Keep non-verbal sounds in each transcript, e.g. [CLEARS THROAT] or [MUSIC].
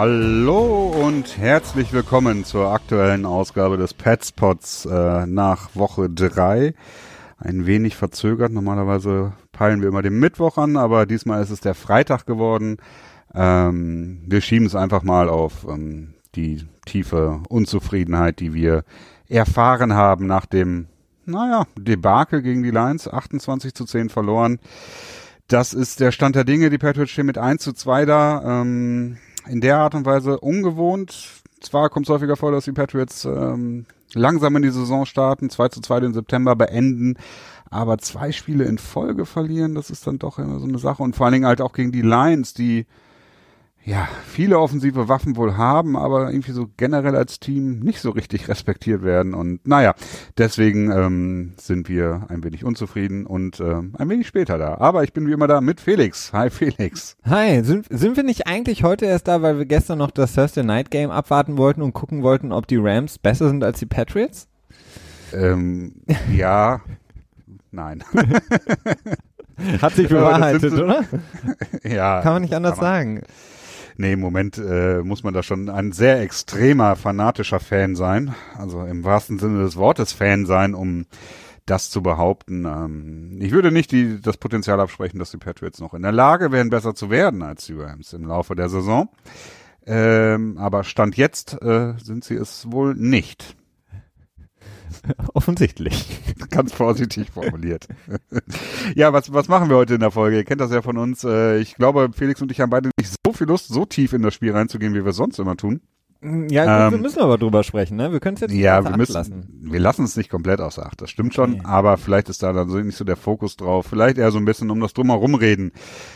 Hallo und herzlich willkommen zur aktuellen Ausgabe des Petspots äh, nach Woche 3. Ein wenig verzögert. Normalerweise peilen wir immer den Mittwoch an, aber diesmal ist es der Freitag geworden. Ähm, wir schieben es einfach mal auf ähm, die tiefe Unzufriedenheit, die wir erfahren haben nach dem, naja, Debakel gegen die Lions. 28 zu 10 verloren. Das ist der Stand der Dinge. Die Patriots stehen mit 1 zu 2 da. Ähm, in der Art und Weise ungewohnt. Zwar kommt es häufiger vor, dass die Patriots ähm, langsam in die Saison starten, 2 zu 2 den September beenden, aber zwei Spiele in Folge verlieren, das ist dann doch immer so eine Sache. Und vor allen Dingen halt auch gegen die Lions, die ja, viele offensive Waffen wohl haben, aber irgendwie so generell als Team nicht so richtig [LAUGHS] respektiert werden. Und naja, deswegen ähm, sind wir ein wenig unzufrieden und ähm, ein wenig später da. Aber ich bin wie immer da mit Felix. Hi Felix. Hi, sind, sind wir nicht eigentlich heute erst da, weil wir gestern noch das Thursday Night Game abwarten wollten und gucken wollten, ob die Rams besser sind als die Patriots? Ähm, [LAUGHS] ja, nein. Hat sich [LAUGHS] bewahrheitet, oder? ja. Kann man nicht anders sagen. Nee, im Moment äh, muss man da schon ein sehr extremer, fanatischer Fan sein. Also im wahrsten Sinne des Wortes Fan sein, um das zu behaupten. Ähm, ich würde nicht die, das Potenzial absprechen, dass die Patriots noch in der Lage wären, besser zu werden als die Rams im Laufe der Saison. Ähm, aber Stand jetzt äh, sind sie es wohl nicht. [LAUGHS] Offensichtlich. [LAUGHS] Ganz vorsichtig formuliert. ja, was, was machen wir heute in der Folge? Ihr kennt das ja von uns. Äh, ich glaube, Felix und ich haben beide nicht so viel Lust, so tief in das Spiel reinzugehen, wie wir es sonst immer tun. Ja, ähm, wir müssen aber drüber sprechen, ne? Wir können es jetzt nicht ja, wir müssen, lassen. Wir lassen es nicht komplett außer Acht, das stimmt schon, okay. aber vielleicht ist da dann so nicht so der Fokus drauf. Vielleicht eher so ein bisschen um das drumherum reden.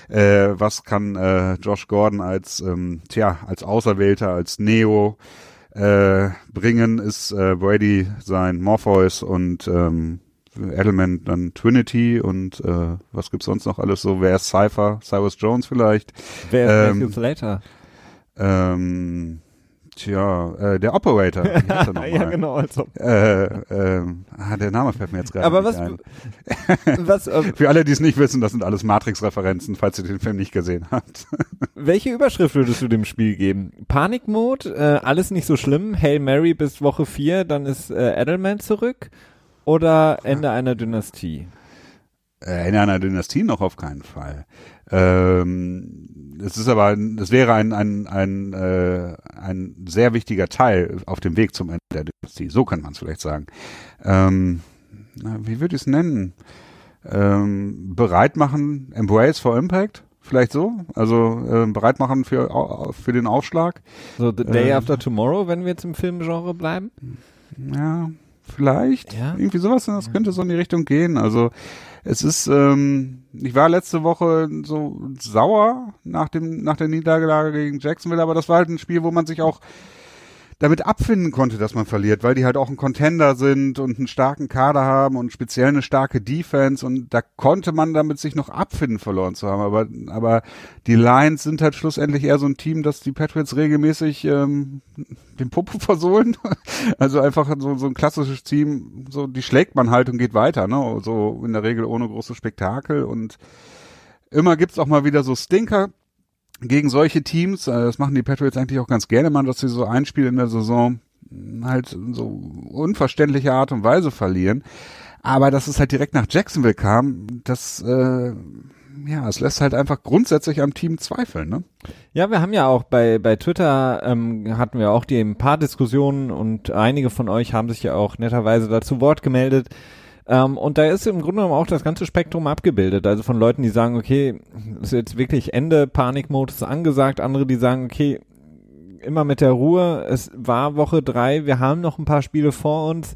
Äh, was kann äh, Josh Gordon als, ähm, tja, als Auserwählter, als Neo äh, bringen, ist äh, Brady sein Morpheus und ähm, Element dann Trinity und äh, was gibt's sonst noch alles so? Wer ist Cypher? Cyrus Jones vielleicht? Wer ist ähm, Matthew Slater? Ähm, Tja, äh, der Operator. [LAUGHS] ja, genau. Also. Äh, äh, ah, der Name fällt mir jetzt gerade Aber was, ein. [LAUGHS] was äh, Für alle, die es nicht wissen, das sind alles Matrix-Referenzen, falls ihr den Film nicht gesehen habt. [LAUGHS] Welche Überschrift würdest du dem Spiel geben? Panikmode, äh, alles nicht so schlimm, Hail Mary bis Woche 4, dann ist äh, Edelman zurück oder Ende einer Dynastie? Äh, Ende einer Dynastie noch auf keinen Fall. Ähm, es ist aber, es wäre ein, ein, ein, äh, ein sehr wichtiger Teil auf dem Weg zum Ende der Dynastie. So kann man es vielleicht sagen. Ähm, wie würde ich es nennen? Ähm, bereit machen, Embrace for Impact? Vielleicht so? Also äh, bereit machen für, für den Aufschlag? So The Day ähm, After Tomorrow, wenn wir jetzt im Filmgenre bleiben? Ja, vielleicht. Ja? Irgendwie sowas, das könnte so in die Richtung gehen. Also es ist, ähm, ich war letzte Woche so sauer nach dem, nach der Niederlage gegen Jacksonville, aber das war halt ein Spiel, wo man sich auch damit abfinden konnte, dass man verliert, weil die halt auch ein Contender sind und einen starken Kader haben und speziell eine starke Defense und da konnte man damit sich noch abfinden, verloren zu haben. Aber, aber die Lions sind halt schlussendlich eher so ein Team, dass die Patriots regelmäßig ähm, den Popo [LAUGHS] versohlen. Also einfach so, so ein klassisches Team, so die schlägt man halt und geht weiter, ne? So in der Regel ohne großes Spektakel und immer gibt's auch mal wieder so Stinker gegen solche Teams, äh, das machen die Patriots eigentlich auch ganz gerne mal, dass sie so ein Spiel in der Saison halt so unverständliche Art und Weise verlieren. Aber dass es halt direkt nach Jacksonville kam, das, äh, ja, es lässt halt einfach grundsätzlich am Team zweifeln, ne? Ja, wir haben ja auch bei, bei Twitter ähm, hatten wir auch die ein paar Diskussionen und einige von euch haben sich ja auch netterweise dazu Wort gemeldet. Ähm, und da ist im Grunde genommen auch das ganze Spektrum abgebildet. Also von Leuten, die sagen, okay, ist jetzt wirklich Ende, Panikmodus angesagt. Andere, die sagen, okay, immer mit der Ruhe. Es war Woche drei, wir haben noch ein paar Spiele vor uns.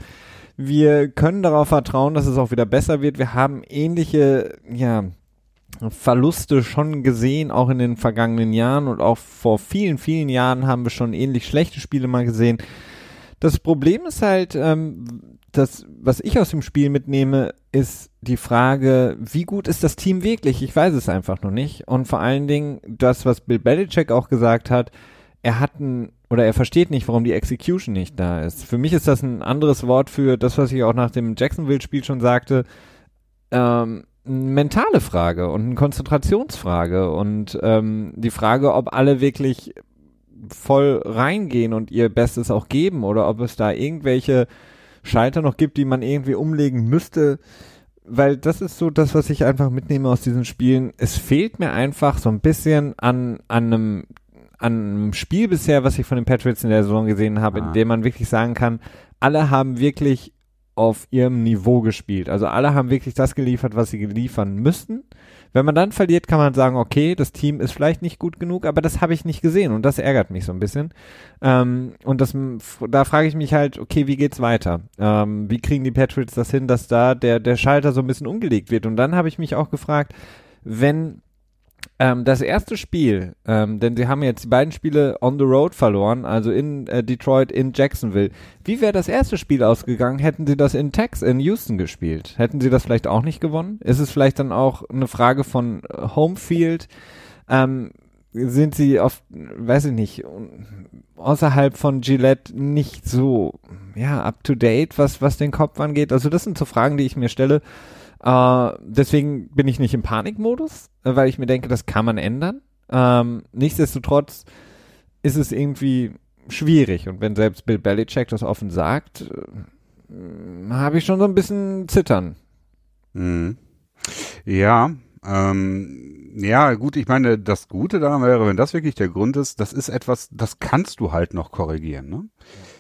Wir können darauf vertrauen, dass es auch wieder besser wird. Wir haben ähnliche, ja, Verluste schon gesehen, auch in den vergangenen Jahren und auch vor vielen, vielen Jahren haben wir schon ähnlich schlechte Spiele mal gesehen. Das Problem ist halt, ähm, das, was ich aus dem Spiel mitnehme, ist die Frage, wie gut ist das Team wirklich? Ich weiß es einfach noch nicht. Und vor allen Dingen das, was Bill Belichick auch gesagt hat, er hat ein, oder er versteht nicht, warum die Execution nicht da ist. Für mich ist das ein anderes Wort für das, was ich auch nach dem Jacksonville-Spiel schon sagte. Ähm, eine mentale Frage und eine Konzentrationsfrage und ähm, die Frage, ob alle wirklich voll reingehen und ihr Bestes auch geben oder ob es da irgendwelche Schalter noch gibt, die man irgendwie umlegen müsste. Weil das ist so das, was ich einfach mitnehme aus diesen Spielen. Es fehlt mir einfach so ein bisschen an, an einem an einem Spiel bisher, was ich von den Patriots in der Saison gesehen habe, ah. in dem man wirklich sagen kann, alle haben wirklich auf ihrem Niveau gespielt. Also alle haben wirklich das geliefert, was sie liefern müssten. Wenn man dann verliert, kann man sagen, okay, das Team ist vielleicht nicht gut genug, aber das habe ich nicht gesehen und das ärgert mich so ein bisschen. Ähm, und das, da frage ich mich halt, okay, wie geht's weiter? Ähm, wie kriegen die Patriots das hin, dass da der, der Schalter so ein bisschen umgelegt wird? Und dann habe ich mich auch gefragt, wenn ähm, das erste Spiel, ähm, denn sie haben jetzt die beiden Spiele on the road verloren, also in äh, Detroit, in Jacksonville. Wie wäre das erste Spiel ausgegangen, hätten sie das in Tex in Houston gespielt? Hätten sie das vielleicht auch nicht gewonnen? Ist es vielleicht dann auch eine Frage von äh, Homefield? Ähm, sind sie auf, weiß ich nicht, außerhalb von Gillette nicht so, ja, up to date, was, was den Kopf angeht? Also das sind so Fragen, die ich mir stelle. Äh, deswegen bin ich nicht im Panikmodus, äh, weil ich mir denke, das kann man ändern. Ähm, nichtsdestotrotz ist es irgendwie schwierig. Und wenn selbst Bill Belichick das offen sagt, äh, habe ich schon so ein bisschen Zittern. Mhm. Ja, ähm, ja, gut, ich meine, das Gute daran wäre, wenn das wirklich der Grund ist, das ist etwas, das kannst du halt noch korrigieren, ne?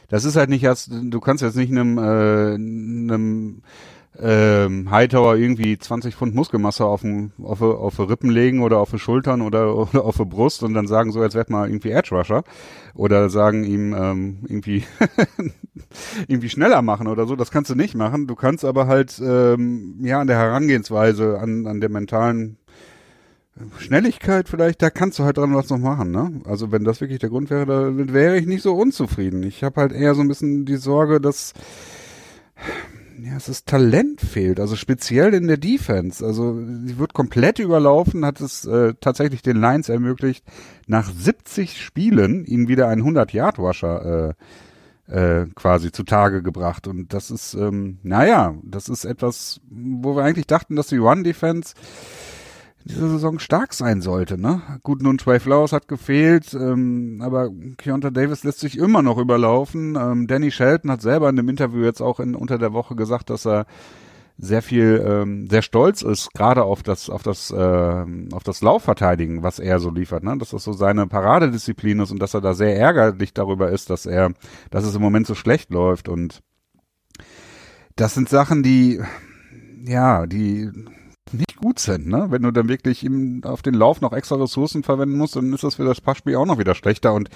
Das ist halt nicht erst, du kannst jetzt nicht einem, äh, einem ähm, Hightower irgendwie 20 Pfund Muskelmasse auf, den, auf, auf Rippen legen oder auf die Schultern oder, [LAUGHS] oder auf die Brust und dann sagen so, jetzt werd mal irgendwie Edge Rusher oder sagen ihm ähm, irgendwie [LAUGHS] irgendwie schneller machen oder so. Das kannst du nicht machen. Du kannst aber halt ähm, ja an der Herangehensweise, an, an der mentalen Schnelligkeit vielleicht, da kannst du halt dran was noch machen, ne? Also wenn das wirklich der Grund wäre, da wäre ich nicht so unzufrieden. Ich habe halt eher so ein bisschen die Sorge, dass ja, es ist Talent fehlt, also speziell in der Defense. Also sie wird komplett überlaufen, hat es äh, tatsächlich den Lions ermöglicht, nach 70 Spielen ihnen wieder einen 100-Yard-Washer äh, äh, quasi zutage gebracht. Und das ist, ähm, naja, das ist etwas, wo wir eigentlich dachten, dass die One-Defense diese Saison stark sein sollte. Ne? Gut, nun Trey Flowers hat gefehlt, ähm, aber Keonta Davis lässt sich immer noch überlaufen. Ähm, Danny Shelton hat selber in dem Interview jetzt auch in, unter der Woche gesagt, dass er sehr viel, ähm, sehr stolz ist, gerade auf das, auf das, äh, auf das Laufverteidigen, was er so liefert, ne? Dass das so seine Paradedisziplin ist und dass er da sehr ärgerlich darüber ist, dass er, dass es im Moment so schlecht läuft und das sind Sachen, die, ja, die nicht gut sind, ne? Wenn du dann wirklich ihm auf den Lauf noch extra Ressourcen verwenden musst, dann ist das für das Passspiel auch noch wieder schlechter. Und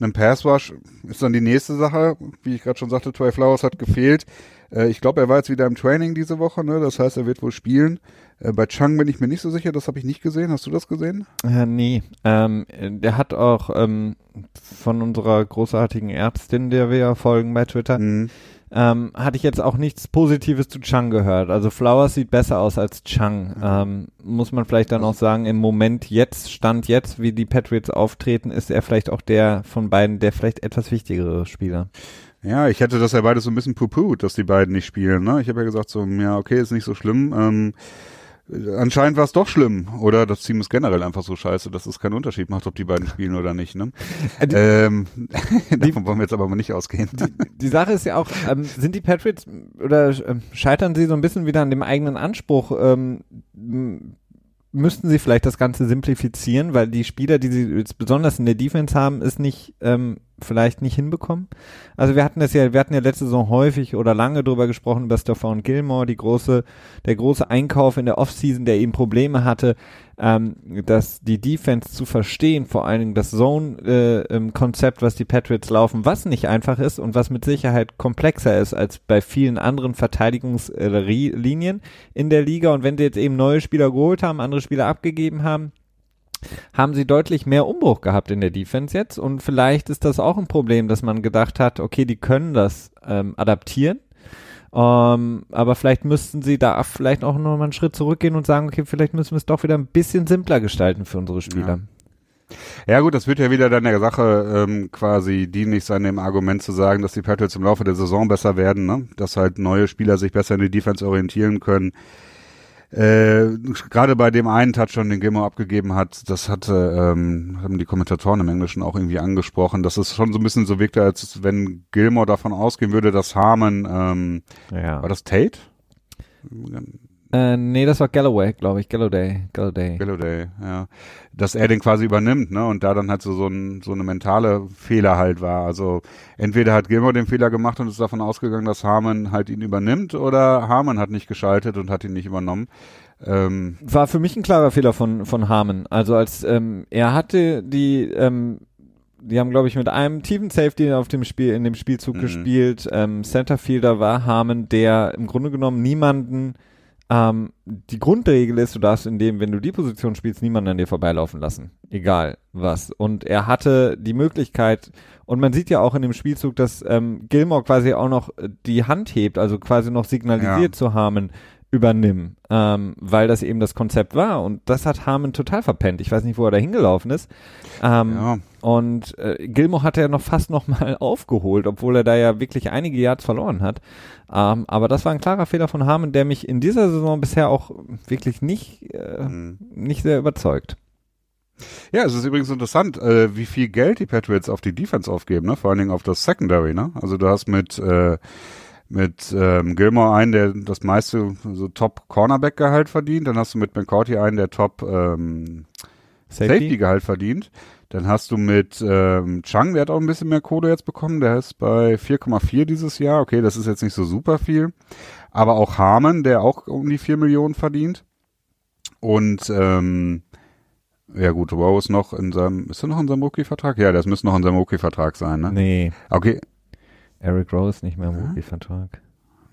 ein Passwash ist dann die nächste Sache. Wie ich gerade schon sagte, Trey Flowers hat gefehlt. Äh, ich glaube, er war jetzt wieder im Training diese Woche, ne? Das heißt, er wird wohl spielen. Äh, bei Chang bin ich mir nicht so sicher, das habe ich nicht gesehen. Hast du das gesehen? Äh, nee. Ähm, der hat auch ähm, von unserer großartigen Ärztin, der wir ja folgen bei Twitter, mhm ähm, hatte ich jetzt auch nichts Positives zu Chang gehört. Also Flowers sieht besser aus als Chang. Mhm. Ähm, muss man vielleicht dann auch sagen, im Moment jetzt, Stand jetzt, wie die Patriots auftreten, ist er vielleicht auch der von beiden, der vielleicht etwas wichtigere Spieler. Ja, ich hätte das ja beide so ein bisschen puput, dass die beiden nicht spielen. Ne? Ich habe ja gesagt so, ja, okay, ist nicht so schlimm. Ähm, anscheinend war es doch schlimm. Oder das Team ist generell einfach so scheiße, dass es keinen Unterschied macht, ob die beiden spielen oder nicht. Ne? Äh, die, ähm, [LAUGHS] davon wollen wir jetzt aber mal nicht ausgehen. Die, die Sache ist ja auch, ähm, sind die Patriots oder äh, scheitern sie so ein bisschen wieder an dem eigenen Anspruch? Ähm, müssten sie vielleicht das Ganze simplifizieren, weil die Spieler, die sie jetzt besonders in der Defense haben, ist nicht ähm, vielleicht nicht hinbekommen. Also wir hatten das ja, wir hatten ja letzte Saison häufig oder lange drüber gesprochen über Stefan Gilmore, die große, der große Einkauf in der Offseason, der eben Probleme hatte, ähm, dass die Defense zu verstehen, vor allen Dingen das Zone-Konzept, äh, was die Patriots laufen, was nicht einfach ist und was mit Sicherheit komplexer ist als bei vielen anderen Verteidigungslinien in der Liga. Und wenn sie jetzt eben neue Spieler geholt haben, andere Spieler abgegeben haben, haben sie deutlich mehr Umbruch gehabt in der Defense jetzt und vielleicht ist das auch ein Problem, dass man gedacht hat, okay, die können das ähm, adaptieren, ähm, aber vielleicht müssten sie da vielleicht auch noch mal einen Schritt zurückgehen und sagen, okay, vielleicht müssen wir es doch wieder ein bisschen simpler gestalten für unsere Spieler. Ja. Ja gut, das wird ja wieder dann der Sache ähm, quasi dienlich sein, dem Argument zu sagen, dass die Patriots im Laufe der Saison besser werden, ne? dass halt neue Spieler sich besser in die Defense orientieren können äh, gerade bei dem einen Touchdown, den Gilmore abgegeben hat, das hatte, ähm, haben die Kommentatoren im Englischen auch irgendwie angesprochen, dass es schon so ein bisschen so wirkte, als wenn Gilmore davon ausgehen würde, dass Harmon, ähm, Ja. war das Tate? Äh, nee, das war Galloway, glaube ich. Galloway. Galloway. Gallaudet, ja. Dass er den quasi übernimmt, ne? Und da dann halt so, so, ein, so eine mentale Fehler halt war. Also entweder hat Gilmore den Fehler gemacht und ist davon ausgegangen, dass Harmon halt ihn übernimmt, oder Harmon hat nicht geschaltet und hat ihn nicht übernommen. Ähm, War für mich ein klarer Fehler von, von Harmon. Also als ähm, er hatte die, ähm, die haben, glaube ich, mit einem tiefen Safety auf dem Spiel, in dem Spielzug Mhm. gespielt. Ähm, Centerfielder war Harmon, der im Grunde genommen niemanden ähm, die Grundregel ist, du darfst in dem, wenn du die Position spielst, niemanden an dir vorbeilaufen lassen. Egal was. Und er hatte die Möglichkeit, und man sieht ja auch in dem Spielzug, dass ähm, Gilmore quasi auch noch die Hand hebt, also quasi noch signalisiert zu Harmon, übernimm, ähm, weil das eben das Konzept war. Und das hat Harmon total verpennt. Ich weiß nicht, wo er da hingelaufen ist. Ähm, ja. und äh, Gilmore hat er noch fast noch mal [LAUGHS] aufgeholt, obwohl er da ja wirklich einige Yards verloren hat. Ähm, aber das war ein klarer Fehler von Harmon, der mich in dieser Saison bisher auch wirklich nicht, äh, Mhm. nicht sehr überzeugt. Ja, es ist übrigens interessant, äh, wie viel Geld die Patriots auf die Defense aufgeben, ne? Vor allen Dingen auf das Secondary, ne? Also du hast mit äh, mit ähm, Gilmore einen, der das meiste so Top Cornerback Gehalt verdient, dann hast du mit McCourty einen, der Top ähm, Safety Gehalt verdient. Dann hast du mit ähm, Chang, der hat auch ein bisschen mehr Kohle jetzt bekommen, der ist bei 4,4 dieses Jahr. Okay, das ist jetzt nicht so super viel. Aber auch Harmon, der auch um die 4 Millionen verdient. Und ähm, ja gut, Rowe ist noch in seinem, ist er noch in seinem Rookie-Vertrag? Ja, das müsste noch in seinem Rookie-Vertrag sein, ne? Nee, Okay. Eric Rose nicht mehr im. Rookie-Vertrag.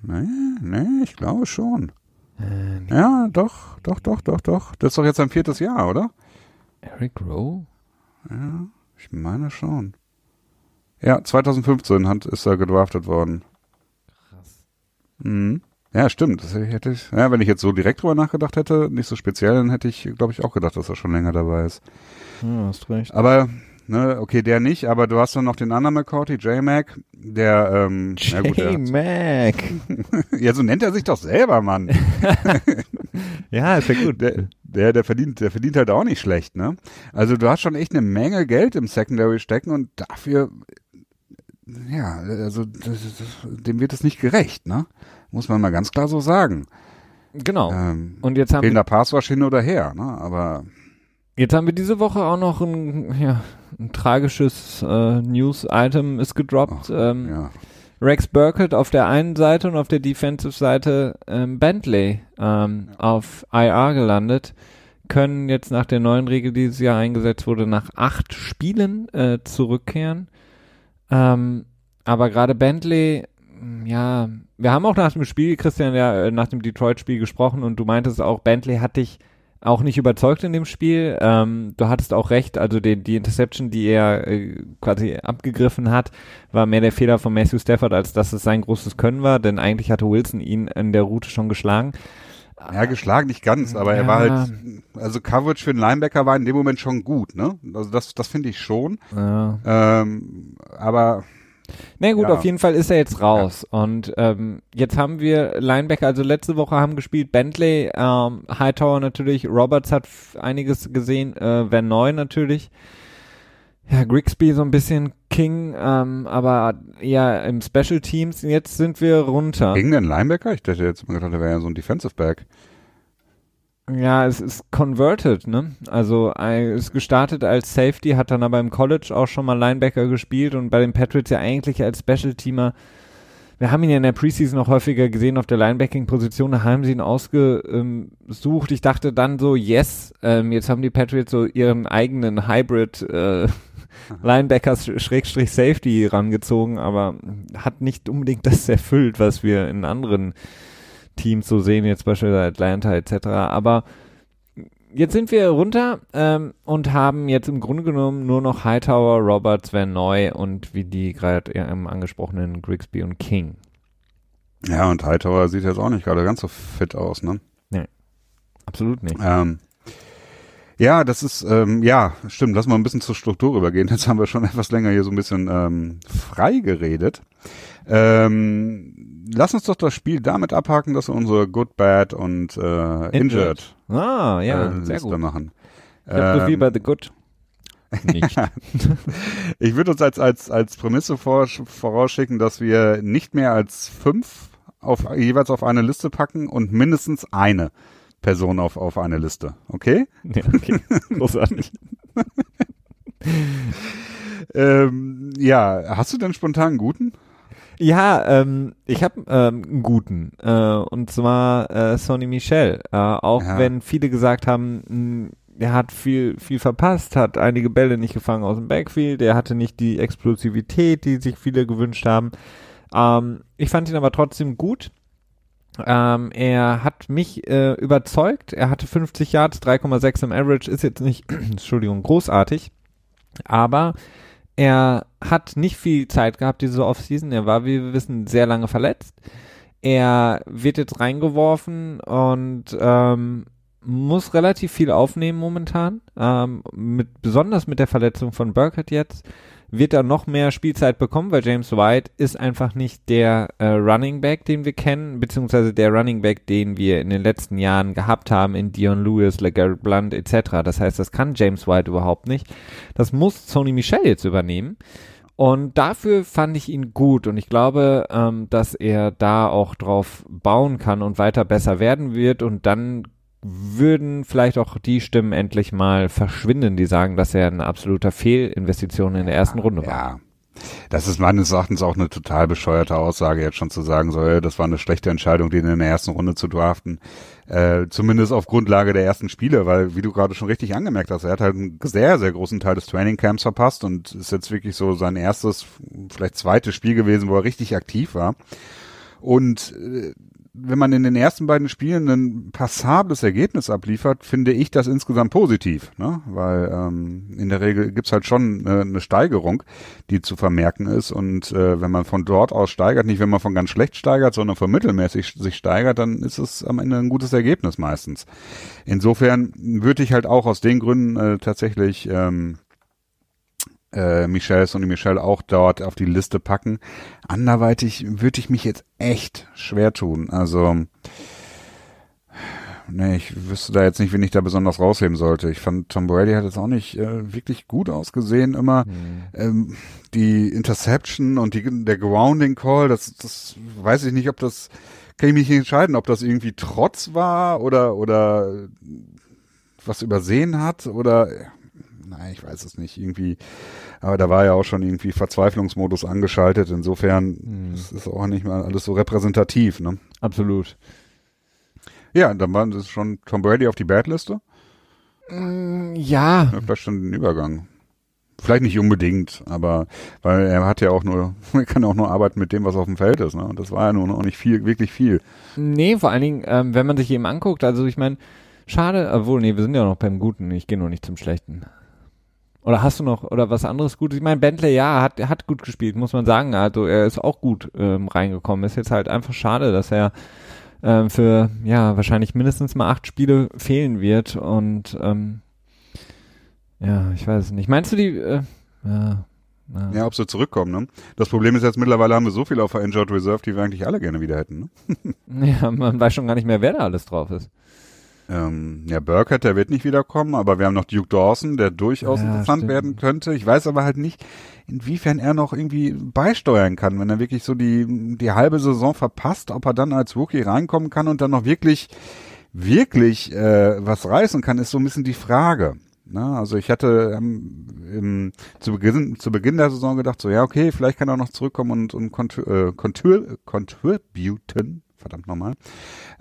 Nee, nee, ich glaube schon. Äh, nee. Ja, doch, doch, doch, doch, doch. Das ist doch jetzt sein viertes Jahr, oder? Eric Rowe? Ja, ich meine schon. Ja, 2015 hat, ist er gedraftet worden. Krass. Mhm. Ja, stimmt. Das hätte ich, ja, wenn ich jetzt so direkt drüber nachgedacht hätte, nicht so speziell, dann hätte ich, glaube ich, auch gedacht, dass er schon länger dabei ist. Ja, hast recht. Aber, ne, okay, der nicht, aber du hast dann noch den anderen McCourty, J-Mac, der, ähm, J-Mac. [LAUGHS] ja, so nennt er sich doch selber, Mann. [LAUGHS] ja, ist ja gut. Der, der, der verdient, der verdient halt auch nicht schlecht, ne? Also du hast schon echt eine Menge Geld im Secondary stecken und dafür, ja, also das, das, dem wird es nicht gerecht, ne? Muss man mal ganz klar so sagen. Genau. Ähm, Und jetzt haben, wir, fehlender Passwash hin oder her, ne? Aber jetzt haben wir diese Woche auch noch ein, ja, ein tragisches äh, News-Item ist gedroppt. ähm, ja, Rex Burkett auf der einen Seite und auf der Defensive-Seite ähm, Bentley ähm, auf IR gelandet, können jetzt nach der neuen Regel, die dieses Jahr eingesetzt wurde, nach acht Spielen äh, zurückkehren. Ähm, aber gerade Bentley, mh, ja, wir haben auch nach dem Spiel, Christian, ja, äh, nach dem Detroit-Spiel gesprochen und du meintest auch, Bentley hat dich auch nicht überzeugt in dem Spiel. Ähm, du hattest auch recht, also die, die Interception, die er äh, quasi abgegriffen hat, war mehr der Fehler von Matthew Stafford, als dass es sein großes Können war, denn eigentlich hatte Wilson ihn in der Route schon geschlagen. ja, geschlagen nicht ganz, aber er war Ja. halt, also Coverage für einen Linebacker war in dem Moment schon gut, ne? Also das, das finde ich schon. Ja. Ähm, aber Na gut, Ja. auf jeden Fall ist er jetzt raus. Und ähm, jetzt haben wir Linebacker, also letzte Woche haben gespielt Bentley, ähm, Hightower natürlich, Roberts hat einiges gesehen, äh, Van Noy natürlich. Ja, Grigsby so ein bisschen King, ähm, aber ja, im Special Teams, jetzt sind wir runter. gegen den Linebacker? Ich dachte jetzt mal gedacht, der wäre ja so ein Defensive Back. Ja, es ist converted, ne? Also ist gestartet als Safety, hat dann aber im College auch schon mal Linebacker gespielt und bei den Patriots ja eigentlich als Special-Teamer. Wir haben ihn ja in der Preseason noch häufiger gesehen auf der Linebacking-Position, da haben sie ihn ausgesucht. Ich dachte dann so, yes, ähm, jetzt haben die Patriots so ihren eigenen Hybrid äh, Linebackers Schrägstrich Safety rangezogen, aber hat nicht unbedingt das erfüllt, was wir in anderen Teams so sehen, jetzt beispielsweise Atlanta etc. Aber jetzt sind wir runter ähm, und haben jetzt im Grunde genommen nur noch Hightower, Roberts, Van Noy und wie die gerade eben angesprochenen Grigsby und King. Ja, und Hightower sieht jetzt auch nicht gerade ganz so fit aus, ne? Absolut nicht. Ähm, Ja, das ist, ähm, ja, stimmt. Lass mal ein bisschen zur Struktur übergehen. Jetzt haben wir schon [LAUGHS] etwas länger hier so ein bisschen ähm, frei geredet. Ähm, lass uns doch das Spiel damit abhaken, dass wir unsere Good, Bad und äh, Injured, Injured ah, ja, äh, sehr gut. machen. Ich habe so viel bei The Good. [LAUGHS] Nicht. ich würde uns als, als, als Prämisse vor, vorausschicken, dass wir nicht mehr als fünf auf, jeweils auf eine Liste packen und mindestens eine Person auf, auf eine Liste. Okay? Ja, okay. Großartig. [LAUGHS] ähm, ja, hast du denn spontan einen guten? Ja, ähm, ich habe ähm, einen guten. Äh, und zwar äh, Sony Michel. Äh, auch ja. wenn viele gesagt haben, mh, er hat viel, viel verpasst, hat einige Bälle nicht gefangen aus dem Backfield, er hatte nicht die Explosivität, die sich viele gewünscht haben. Ähm, ich fand ihn aber trotzdem gut. Ähm, er hat mich äh, überzeugt. Er hatte 50 Yards, 3,6 im Average, ist jetzt nicht, [CLEARS THROAT] Entschuldigung, großartig. Aber er hat nicht viel Zeit gehabt diese Offseason. Er war, wie wir wissen, sehr lange verletzt. Er wird jetzt reingeworfen und ähm, muss relativ viel aufnehmen momentan. Ähm, mit, besonders mit der Verletzung von Burkett jetzt wird er noch mehr Spielzeit bekommen, weil James White ist einfach nicht der äh, Running Back, den wir kennen, beziehungsweise der Running Back, den wir in den letzten Jahren gehabt haben in Dion Lewis, LeGarrette Blunt etc. Das heißt, das kann James White überhaupt nicht. Das muss Sony Michel jetzt übernehmen. Und dafür fand ich ihn gut und ich glaube, ähm, dass er da auch drauf bauen kann und weiter besser werden wird und dann würden vielleicht auch die Stimmen endlich mal verschwinden, die sagen, dass er eine absoluter Fehlinvestition in der ersten Runde war. Ja. Das ist meines Erachtens auch eine total bescheuerte Aussage, jetzt schon zu sagen, so, das war eine schlechte Entscheidung, den in der ersten Runde zu draften. Äh, zumindest auf Grundlage der ersten Spiele, weil, wie du gerade schon richtig angemerkt hast, er hat halt einen sehr, sehr großen Teil des Trainingcamps verpasst und ist jetzt wirklich so sein erstes, vielleicht zweites Spiel gewesen, wo er richtig aktiv war. Und äh, wenn man in den ersten beiden Spielen ein passables Ergebnis abliefert, finde ich das insgesamt positiv, ne? weil ähm, in der Regel gibt's halt schon äh, eine Steigerung, die zu vermerken ist und äh, wenn man von dort aus steigert, nicht wenn man von ganz schlecht steigert, sondern von mittelmäßig sich steigert, dann ist es am Ende ein gutes Ergebnis meistens. Insofern würde ich halt auch aus den Gründen äh, tatsächlich ähm, äh, Michels und Michelle auch dort auf die Liste packen. Anderweitig würde ich mich jetzt echt schwer tun. Also, nee, ich wüsste da jetzt nicht, wen ich da besonders rausheben sollte. Ich fand, Tom Brady hat jetzt auch nicht äh, wirklich gut ausgesehen immer. Mhm. Ähm, die Interception und die, der Grounding Call, das, das weiß ich nicht, ob das, kann ich mich nicht entscheiden, ob das irgendwie Trotz war oder, oder was übersehen hat oder, nein, ich weiß es nicht, irgendwie aber da war ja auch schon irgendwie Verzweiflungsmodus angeschaltet. Insofern mhm. ist es auch nicht mal alles so repräsentativ. Ne? Absolut. Ja, dann war das schon Tom Brady auf die Badliste. Mm, ja. ja. Vielleicht schon den Übergang. Vielleicht nicht unbedingt, aber weil er hat ja auch nur, [LAUGHS] er kann auch nur arbeiten mit dem, was auf dem Feld ist, ne? Und das war ja nun auch nicht viel, wirklich viel. Nee, vor allen Dingen, ähm, wenn man sich eben anguckt, also ich meine, schade, obwohl, nee, wir sind ja noch beim Guten, ich gehe noch nicht zum Schlechten. Oder hast du noch oder was anderes Gutes? Ich meine, Bentley, ja, hat, hat gut gespielt, muss man sagen. Also er ist auch gut ähm, reingekommen. Ist jetzt halt einfach schade, dass er ähm, für ja wahrscheinlich mindestens mal acht Spiele fehlen wird. Und ähm, ja, ich weiß es nicht. Meinst du die? Äh, ja, ja. ja, ob sie zurückkommen, ne? Das Problem ist jetzt mittlerweile haben wir so viel auf der Injured Reserve, die wir eigentlich alle gerne wieder hätten, ne? [LAUGHS] ja, man weiß schon gar nicht mehr, wer da alles drauf ist. Ähm, ja, Burkett, der wird nicht wiederkommen, aber wir haben noch Duke Dawson, der durchaus ja, interessant stimmt. werden könnte. Ich weiß aber halt nicht, inwiefern er noch irgendwie beisteuern kann, wenn er wirklich so die, die halbe Saison verpasst, ob er dann als Rookie reinkommen kann und dann noch wirklich, wirklich äh, was reißen kann, ist so ein bisschen die Frage. Na, also ich hatte ähm, im, zu, Beginn, zu Beginn der Saison gedacht, so ja, okay, vielleicht kann er noch zurückkommen und, und contributen, äh, contributen, verdammt nochmal.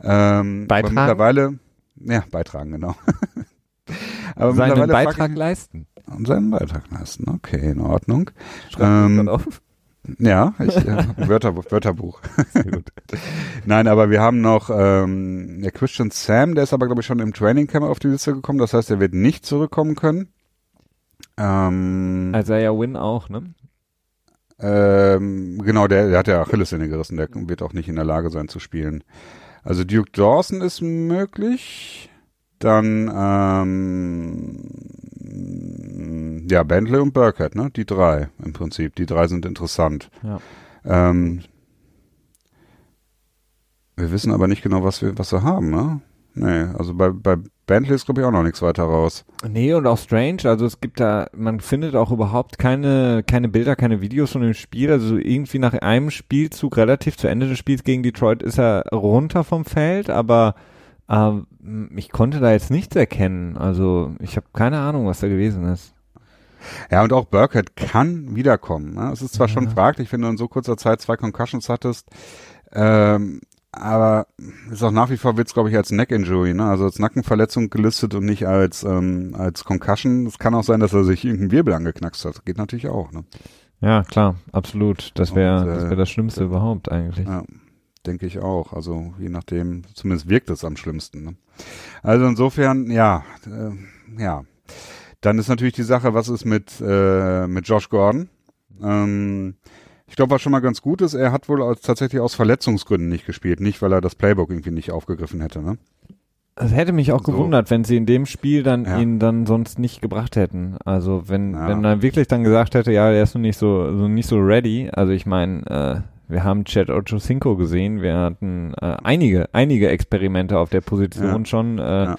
Ähm, Beitragen? Aber mittlerweile, ja, beitragen, genau. [LAUGHS] Aber seinen Beitrag ich, leisten. Und seinen Beitrag leisten, okay, in Ordnung. Ähm, auf. Ja, ich, äh, [LAUGHS] Wörter, Wörterbuch. Sehr gut. [LAUGHS] Nein, aber wir haben noch ähm, der Christian Sam, der ist aber, glaube ich, schon im Training Camp auf die Liste gekommen. Das heißt, er wird nicht zurückkommen können. Ähm, Isaiah Win auch, ne? Ähm, genau, der, der hat ja Achillessehne gerissen, der wird auch nicht in der Lage sein zu spielen. Also Duke Dawson ist möglich. dann ähm, ja Bentley und Burkett, ne? Die drei im Prinzip. Die drei sind interessant. Ja. Ähm, wir wissen aber nicht genau, was wir, was wir haben, ne? Nee, also bei, bei Bentley ist glaube ich auch noch nichts weiter raus. Nee, und auch Strange, also es gibt da, man findet auch überhaupt keine, keine Bilder, keine Videos von dem Spiel, also irgendwie nach einem Spielzug relativ zu Ende des Spiels gegen Detroit ist er runter vom Feld, aber ähm, ich konnte da jetzt nichts erkennen, also ich habe keine Ahnung, was da gewesen ist. Ja, und auch Burkett kann wiederkommen. Ne? Es ist zwar ja. schon fraglich, wenn du in so kurzer Zeit zwei Concussions hattest, ähm, aber ist auch nach wie vor wird's glaube ich als Neck Injury, ne? Also als Nackenverletzung gelistet und nicht als ähm, als Concussion. Es kann auch sein, dass er sich irgendeinen Wirbel angeknackst hat. Geht natürlich auch, ne? Ja, klar, absolut. Das wäre äh, das, wär das Schlimmste äh, überhaupt eigentlich. Ja, denke ich auch. Also je nachdem, zumindest wirkt es am schlimmsten. Ne? Also insofern, ja, äh, ja. Dann ist natürlich die Sache, was ist mit äh, mit Josh Gordon? Ähm, ich glaube, was schon mal ganz gut ist, er hat wohl als, tatsächlich aus Verletzungsgründen nicht gespielt, nicht weil er das Playbook irgendwie nicht aufgegriffen hätte, ne? Es hätte mich auch so. gewundert, wenn sie in dem Spiel dann ja. ihn dann sonst nicht gebracht hätten. Also wenn ja. wenn man wirklich dann gesagt hätte, ja, er ist noch nicht so, so nicht so ready. Also ich meine, äh, wir haben Chad Ochocinco gesehen, wir hatten äh, einige einige Experimente auf der Position ja. schon. Äh,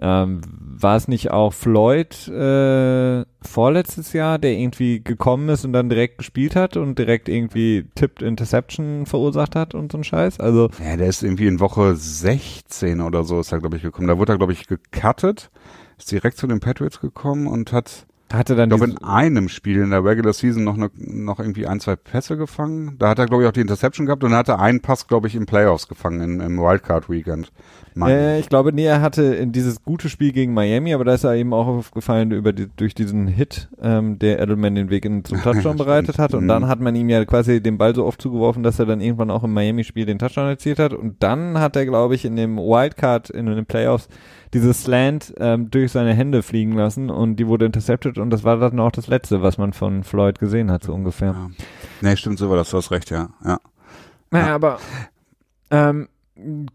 ähm, war es nicht auch Floyd äh, vorletztes Jahr, der irgendwie gekommen ist und dann direkt gespielt hat und direkt irgendwie Tipped Interception verursacht hat und so ein Scheiß? Also ja, der ist irgendwie in Woche 16 oder so ist er glaube ich gekommen. Da wurde er glaube ich gecuttet, ist direkt zu den Patriots gekommen und hat hatte dann ich glaube, in einem Spiel in der Regular Season noch, ne, noch irgendwie ein, zwei Pässe gefangen. Da hat er, glaube ich, auch die Interception gehabt und hatte einen Pass, glaube ich, im Playoffs gefangen, in, im Wildcard-Weekend. Äh, ich glaube, nee, er hatte in dieses gute Spiel gegen Miami, aber da ist er eben auch aufgefallen über die, durch diesen Hit, ähm, der Edelman den Weg in, zum [LAUGHS] Touchdown bereitet hat. Und mhm. dann hat man ihm ja quasi den Ball so oft zugeworfen, dass er dann irgendwann auch im Miami-Spiel den Touchdown erzielt hat. Und dann hat er, glaube ich, in dem Wildcard, in den Playoffs, dieses Slant ähm, durch seine Hände fliegen lassen und die wurde intercepted und das war dann auch das Letzte, was man von Floyd gesehen hat, so ungefähr. Ja. Nee, stimmt so war das, du hast recht, ja. ja. Naja, ja. aber ähm,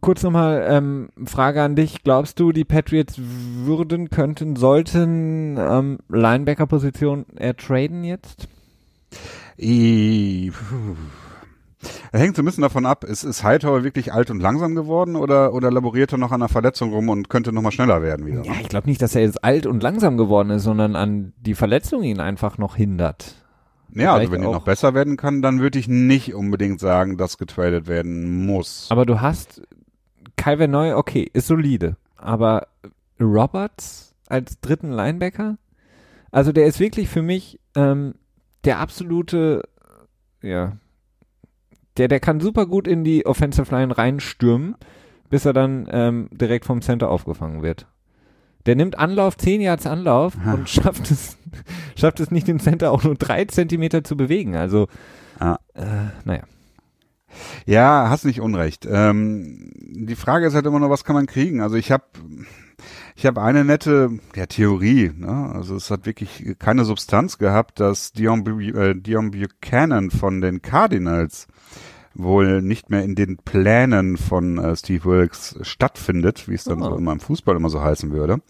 kurz nochmal ähm, Frage an dich. Glaubst du, die Patriots würden, könnten, sollten ähm, Linebacker-Position ertraden jetzt? I, er hängt so ein bisschen davon ab, ist, ist Hightower wirklich alt und langsam geworden oder, oder laboriert er noch an einer Verletzung rum und könnte noch mal schneller werden wieder? Ja, ich glaube nicht, dass er jetzt alt und langsam geworden ist, sondern an die Verletzung ihn einfach noch hindert. Ja, also wenn er noch besser werden kann, dann würde ich nicht unbedingt sagen, dass getradet werden muss. Aber du hast Calvin Neu, okay, ist solide, aber Roberts als dritten Linebacker, also der ist wirklich für mich ähm, der absolute, ja, der, der kann super gut in die Offensive Line reinstürmen, bis er dann ähm, direkt vom Center aufgefangen wird. Der nimmt Anlauf, zehn Yards Anlauf ha. und schafft es, [LAUGHS] schafft es nicht, den Center auch nur drei Zentimeter zu bewegen. Also, ah. äh, naja. Ja, hast nicht unrecht. Ähm, die Frage ist halt immer noch, was kann man kriegen? Also ich habe ich habe eine nette ja, Theorie. Ne? Also es hat wirklich keine Substanz gehabt, dass Dion, äh, Dion Buchanan von den Cardinals wohl nicht mehr in den Plänen von äh, Steve Wilkes stattfindet, wie es dann oh. so in meinem Fußball immer so heißen würde.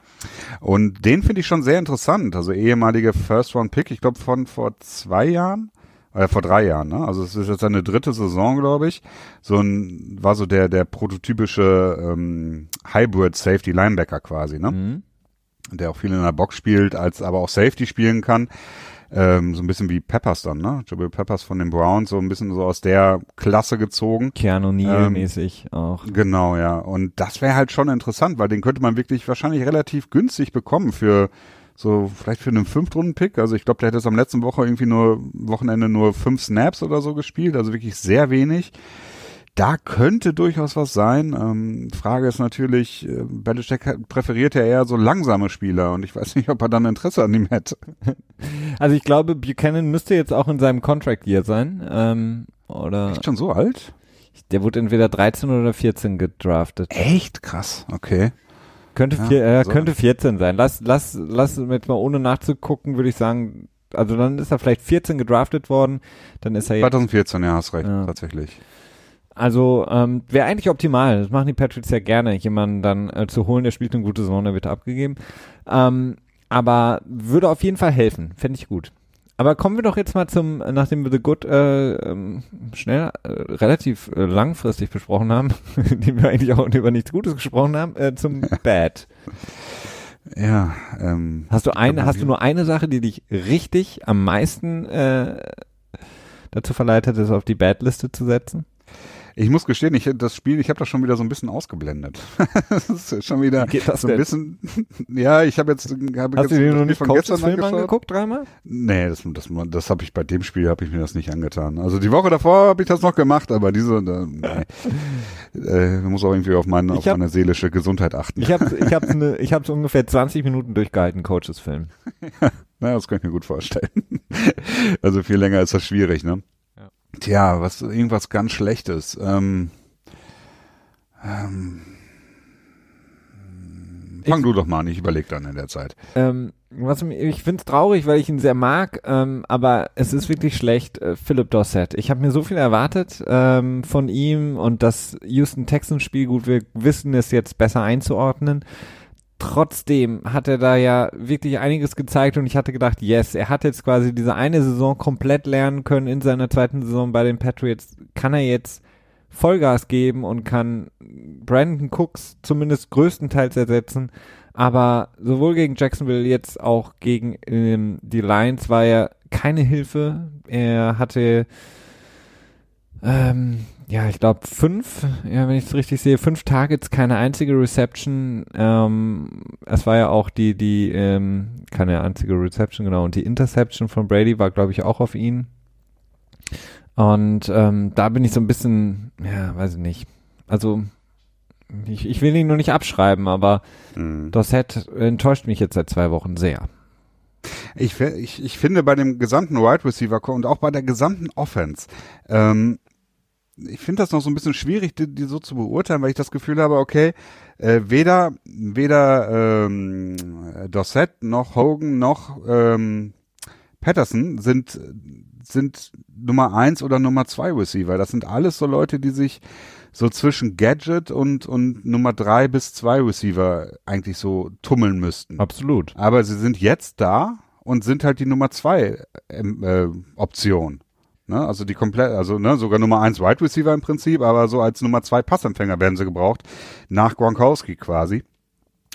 Und den finde ich schon sehr interessant. Also ehemalige First-Round-Pick, ich glaube von vor zwei Jahren äh, vor drei Jahren, ne? Also es ist jetzt seine dritte Saison, glaube ich. So ein war so der der prototypische ähm, Hybrid Safety Linebacker quasi, ne? Mhm. Der auch viel in der Box spielt, als aber auch Safety spielen kann. Ähm, so ein bisschen wie Peppers dann, ne? Jabril Peppers von den Browns, so ein bisschen so aus der Klasse gezogen. Keanu Neal-mäßig ähm, auch. Genau, ja. Und das wäre halt schon interessant, weil den könnte man wirklich wahrscheinlich relativ günstig bekommen für so vielleicht für einen Fünftrunden-Pick. Also ich glaube, der hätte es am letzten Woche irgendwie nur Wochenende nur fünf Snaps oder so gespielt, also wirklich sehr wenig da könnte durchaus was sein. Ähm, Frage ist natürlich, äh, Belichick präferiert ja eher so langsame Spieler und ich weiß nicht, ob er dann Interesse an ihm hätte. [LAUGHS] Also ich glaube, Buchanan müsste jetzt auch in seinem Contract Year sein. Ähm, oder Echt schon so alt? Der wurde entweder 13 oder 14 gedraftet. Echt krass, okay. Könnte, ja, vier, äh, so. könnte 14 sein. Lass, lass, lass mit mal ohne nachzugucken, würde ich sagen, also dann ist er vielleicht 14 gedraftet worden, dann ist er jetzt. 2014, ja, hast recht, ja. tatsächlich. Also ähm, wäre eigentlich optimal. Das machen die Patriots ja gerne, jemanden dann äh, zu holen, der spielt eine gute Saison, der wird abgegeben. Ähm, aber würde auf jeden Fall helfen. Fände ich gut. Aber kommen wir doch jetzt mal zum, nachdem wir The Good äh, ähm, schnell, äh, relativ äh, langfristig besprochen haben, [LAUGHS] indem wir eigentlich auch über nichts Gutes gesprochen haben, äh, zum [LAUGHS] Bad. Ja. Ähm, Hast du eine, hast du nur eine Sache, die dich richtig am meisten äh, dazu verleitet, es auf die Bad-Liste zu setzen? Ich muss gestehen, ich das Spiel, ich habe das schon wieder so ein bisschen ausgeblendet. [LAUGHS] das ist schon wieder so ein bisschen. Ja, ich habe jetzt habe Hast jetzt du dir noch nicht von Coaches gestern Film angeschaut. angeguckt dreimal? Nee, das, das, das habe ich bei dem Spiel habe ich mir das nicht angetan. Also die Woche davor habe ich das noch gemacht, aber diese, äh, nee. äh, muss auch irgendwie auf meine, auf hab- meine seelische Gesundheit achten. Ich habe [LAUGHS] ich hab's ne, ich hab's ungefähr 20 Minuten durchgehalten, Coaches Film. [LAUGHS] Na, das kann ich mir gut vorstellen. also viel länger ist das schwierig, ne? Ja. Tja, was irgendwas ganz Schlechtes. Ähm, ähm, fang Ich- du doch mal an, ich überleg dann in der Zeit. Ähm, was, ich finde es traurig, weil ich ihn sehr mag, ähm, aber es ist wirklich schlecht, äh, Philip Dorsett. Ich habe mir so viel erwartet ähm, von ihm und das Houston Texans Spiel, gut, wir wissen es jetzt besser einzuordnen. Trotzdem hat er da ja wirklich einiges gezeigt und ich hatte gedacht, yes, er hat jetzt quasi diese eine Saison komplett lernen können in seiner zweiten Saison bei den Patriots. Kann er jetzt Vollgas geben und kann Brandon Cooks zumindest größtenteils ersetzen. Aber sowohl gegen Jacksonville jetzt auch gegen ähm, die Lions war er keine Hilfe. Er hatte, ähm, ja, ich glaube fünf, ja, wenn ich es richtig sehe, fünf Targets, keine einzige Reception. Ähm, es war ja auch die, die, ähm, keine einzige Reception, genau. Und die Interception von Brady war, glaube ich, auch auf ihn. Und ähm, da bin ich so ein bisschen, ja, weiß ich nicht. Also ich, ich will ihn nur nicht abschreiben, aber Mhm. Dossett enttäuscht mich jetzt seit zwei Wochen sehr. Ich, ich, ich finde bei dem gesamten Wide Receiver und auch bei der gesamten Offense, ähm, ich finde das noch so ein bisschen schwierig, die, die so zu beurteilen, weil ich das Gefühl habe, okay, äh, weder weder ähm, Dossett noch Hogan noch ähm, Patterson sind sind Nummer eins oder Nummer zwei Receiver. Das sind alles so Leute, die sich so zwischen Gadget und und Nummer drei bis zwei Receiver eigentlich so tummeln müssten. Absolut. Aber sie sind jetzt da und sind halt die Nummer zwei ähm, äh, Option. Ne? Also die komplett, also ne, sogar Nummer eins Wide Receiver im Prinzip, aber so als Nummer zwei Passempfänger werden sie gebraucht, nach Gronkowski quasi.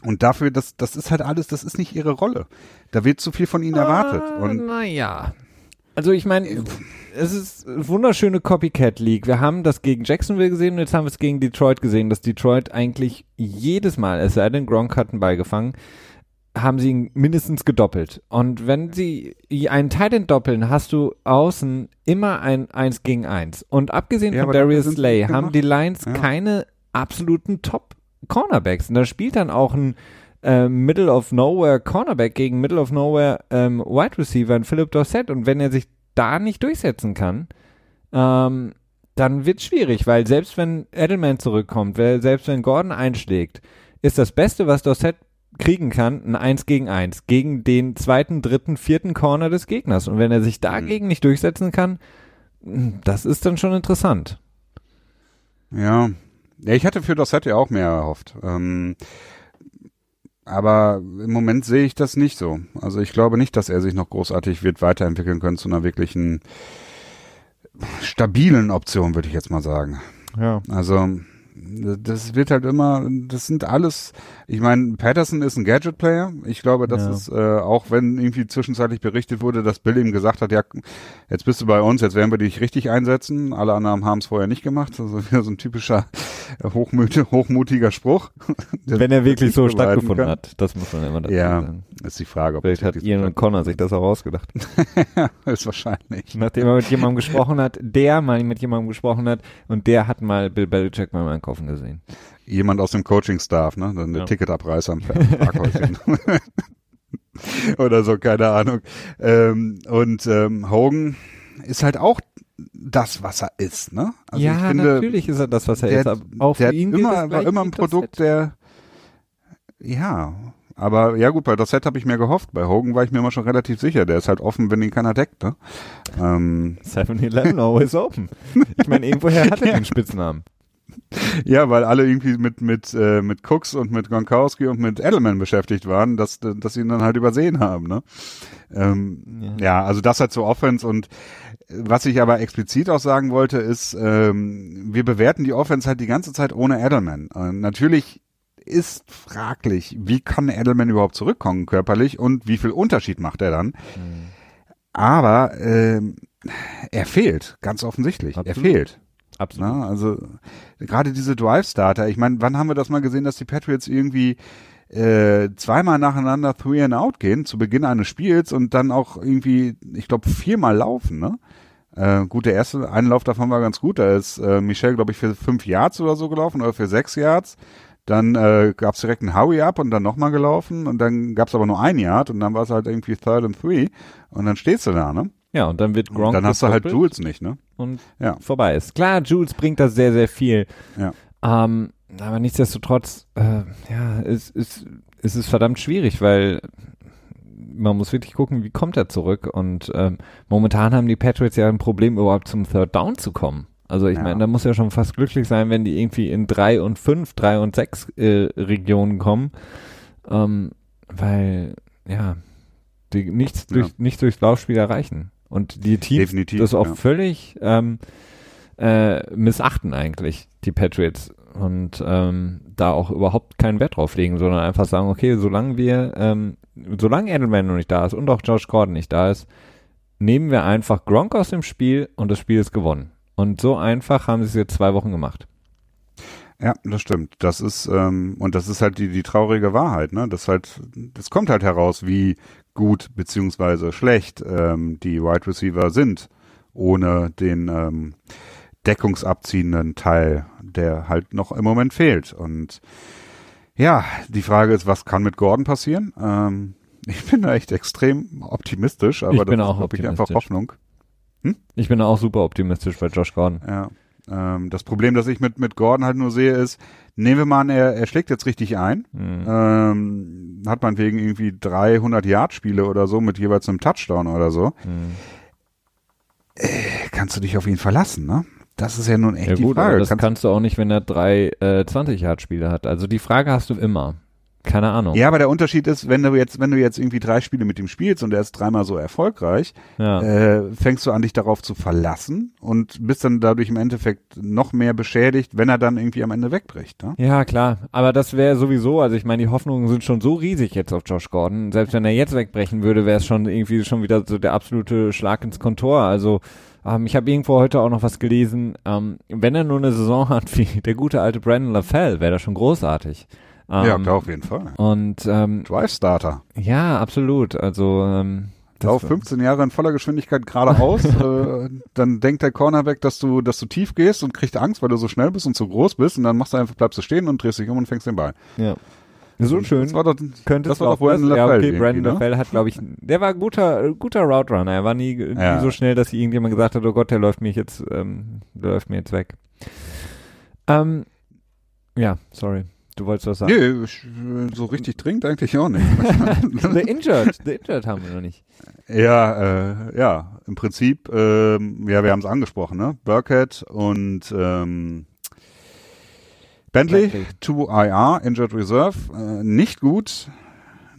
Und dafür, das, das ist halt alles, das ist nicht ihre Rolle. Da wird zu viel von ihnen erwartet. Und naja. Also ich meine, es ist eine wunderschöne Copycat League. Wir haben das gegen Jacksonville gesehen und jetzt haben wir es gegen Detroit gesehen, dass Detroit eigentlich jedes Mal, es sei denn Gronk hat einen Ball gefangen, haben sie ihn mindestens gedoppelt. Und wenn sie einen Titan doppeln, hast du außen immer ein 1 gegen 1. Und abgesehen Ja, von Darius Slay haben die Lions Ja. keine absoluten Top Cornerbacks. Und da spielt dann auch ein äh, Middle of Nowhere Cornerback gegen Middle of Nowhere ähm, Wide Receiver, ein Philip Dorsett. Und wenn er sich da nicht durchsetzen kann, ähm, dann wird schwierig, weil selbst wenn Edelman zurückkommt, weil selbst wenn Gordon einschlägt, ist das Beste, was Dorsett kriegen kann, ein 1 gegen 1 gegen den zweiten, dritten, vierten Corner des Gegners. Und wenn er sich dagegen nicht durchsetzen kann, das ist dann schon interessant. ja. ja, ich hatte für Dossett ja auch mehr erhofft. Ähm, aber im Moment sehe ich das nicht so. Also ich glaube nicht, dass er sich noch großartig wird weiterentwickeln können zu einer wirklichen stabilen Option, würde ich jetzt mal sagen. Ja. Also das wird halt immer, das sind alles, ich meine, Patterson ist ein Gadget-Player. Ich glaube, das Ja. ist, äh, auch wenn irgendwie zwischenzeitlich berichtet wurde, dass Bill ihm gesagt hat, ja, jetzt bist du bei uns, jetzt werden wir dich richtig einsetzen. Alle anderen haben es vorher nicht gemacht. Also [LAUGHS] wieder so ein typischer äh, hochmüt hochmutiger Spruch. [LAUGHS] Wenn er wirklich so stattgefunden kann. hat, das muss man immer dazu Ja, sagen. ist die Frage. Ob Vielleicht hat Ian und Connor sich das auch ausgedacht. [LAUGHS] ist wahrscheinlich. Nachdem er mit jemandem gesprochen hat, der mal mit jemandem gesprochen hat und der hat mal Bill Belichick beim Einkaufen gesehen. Jemand aus dem Coaching-Staff, ne? Dann der Ja. Ticketabreißer am [LAUGHS] Parkhäuschen. Oder so, keine Ahnung. Ähm, und ähm, Hogan ist halt auch das, was er ist, ne? Also ja, ich finde, natürlich ist er das, was er der, ist. Aber auch der für ihn immer, war immer ein. Produkt, der, ja, Aber ja gut, bei Dossett habe ich mir gehofft. Bei Hogan war ich mir immer schon relativ sicher. Der ist halt offen, wenn ihn keiner deckt. Ne? Ähm, 7-Eleven always open. Ich meine, irgendwoher hat er [LAUGHS] den Spitznamen. Ja, weil alle irgendwie mit mit äh, mit Cooks und mit Gronkowski und mit Edelman beschäftigt waren, dass dass sie ihn dann halt übersehen haben, ne? Ähm, ja. ja, also das halt so Offense und was ich aber explizit auch sagen wollte, ist, ähm, wir bewerten die Offense halt die ganze Zeit ohne Edelman. Äh, natürlich ist fraglich, wie kann Edelman überhaupt zurückkommen körperlich und wie viel Unterschied macht er dann? Mhm. Aber ähm, er fehlt, ganz offensichtlich. Absolut. Er fehlt. Absolut. Na, also gerade diese Drive-Starter, ich meine, wann haben wir das mal gesehen, dass die Patriots irgendwie äh, zweimal nacheinander Three and Out gehen zu Beginn eines Spiels und dann auch irgendwie, ich glaube, viermal laufen, ne? Äh, gut, der erste Einlauf davon war ganz gut. Da ist äh, Michel, glaube ich, für fünf Yards oder so gelaufen oder für sechs Yards. Dann äh, gab es direkt einen Howie up und dann nochmal gelaufen und dann gab es aber nur ein Yard und dann war es halt irgendwie Third and Three und dann stehst du da, ne? Ja, und dann wird Gronk Dann hast du halt Jules nicht, ne? Und ja. vorbei ist. Klar, Jules bringt das sehr, sehr viel. Ja. Ähm, aber nichtsdestotrotz, äh, ja, es, es, es ist verdammt schwierig, weil man muss wirklich gucken, wie kommt er zurück. Und ähm, momentan haben die Patriots ja ein Problem, überhaupt zum Third Down zu kommen. Also ich ja. meine, da muss ja schon fast glücklich sein, wenn die irgendwie in drei und fünf, drei und sechs äh, Regionen kommen. Ähm, weil, ja, die nichts durch, ja. durchs Laufspiel erreichen. Und die Teams Definitiv, das auch ja. völlig ähm, äh, missachten eigentlich, die Patriots. Und ähm, da auch überhaupt keinen Wert drauf legen, sondern einfach sagen, okay, solange wir, ähm, solange Edelman noch nicht da ist und auch Josh Gordon nicht da ist, nehmen wir einfach Gronk aus dem Spiel und das Spiel ist gewonnen. Und so einfach haben sie es jetzt zwei Wochen gemacht. Ja, das stimmt. Das ist ähm, und das ist halt die die traurige Wahrheit, ne? Das halt, das kommt halt heraus, wie gut beziehungsweise schlecht ähm, die Wide Receiver sind, ohne den ähm, deckungsabziehenden Teil, der halt noch im Moment fehlt. Und ja, die Frage ist, was kann mit Gordon passieren? Ähm, ich bin da echt extrem optimistisch, aber ich bin das auch ist, ich, einfach Hoffnung. Hm? Ich bin auch super optimistisch bei Josh Gordon. Ja. Ähm, das Problem, das ich mit, mit Gordon halt nur sehe, ist, nehmen wir mal an, er, er schlägt jetzt richtig ein, mhm. ähm, hat man wegen irgendwie 300 Yard-Spiele oder so mit jeweils einem Touchdown oder so. Mhm. Äh, kannst du dich auf ihn verlassen, ne? Das ist ja nun echt ja, die gut, Frage. das kannst, kannst, du auch nicht, wenn er drei äh, 20 Yard-Spiele hat. Also die Frage hast du immer. Keine Ahnung. Ja, aber der Unterschied ist, wenn du jetzt, wenn du jetzt irgendwie drei Spiele mit ihm spielst und er ist dreimal so erfolgreich, ja. äh, fängst du an, dich darauf zu verlassen und bist dann dadurch im Endeffekt noch mehr beschädigt, wenn er dann irgendwie am Ende wegbricht. Ne? Ja, klar. Aber das wäre sowieso, also ich meine, die Hoffnungen sind schon so riesig jetzt auf Josh Gordon. Selbst wenn er jetzt wegbrechen würde, wäre es schon irgendwie schon wieder so der absolute Schlag ins Kontor. Also ähm, ich habe irgendwo heute auch noch was gelesen. Ähm, wenn er nur eine Saison hat wie der gute alte Brandon LaFell, wäre das schon großartig. Ähm, ja, klar, auf jeden Fall. Und ähm, Drive Starter. Ja, absolut. Also ähm, Lauf 15 Jahre in voller Geschwindigkeit geradeaus, [LAUGHS] äh, dann denkt der Cornerback, dass du, dass du tief gehst und kriegt Angst, weil du so schnell bist und so groß bist und dann machst du einfach, bleibst du stehen und drehst dich um und fängst den Ball. Ja. So schön. Das war doch, könnte das war doch Brandon LaFell. Ja, okay, Brandon ne? LaFell hat, glaube ich, der war guter, guter Route Runner. Er war nie, ja. nie so schnell, dass irgendjemand gesagt hat, oh Gott, der läuft mich jetzt, ähm, der läuft mir jetzt weg. Ähm, ja, sorry. Du wolltest was sagen? Nee, so richtig dringend eigentlich auch nicht. [LAUGHS] the Injured, The Injured haben wir noch nicht. Ja, äh, ja, im Prinzip, ähm, ja, wir haben es angesprochen, ne? Burkhead und ähm, Bentley, Bentley, to IR, Injured Reserve, äh, nicht gut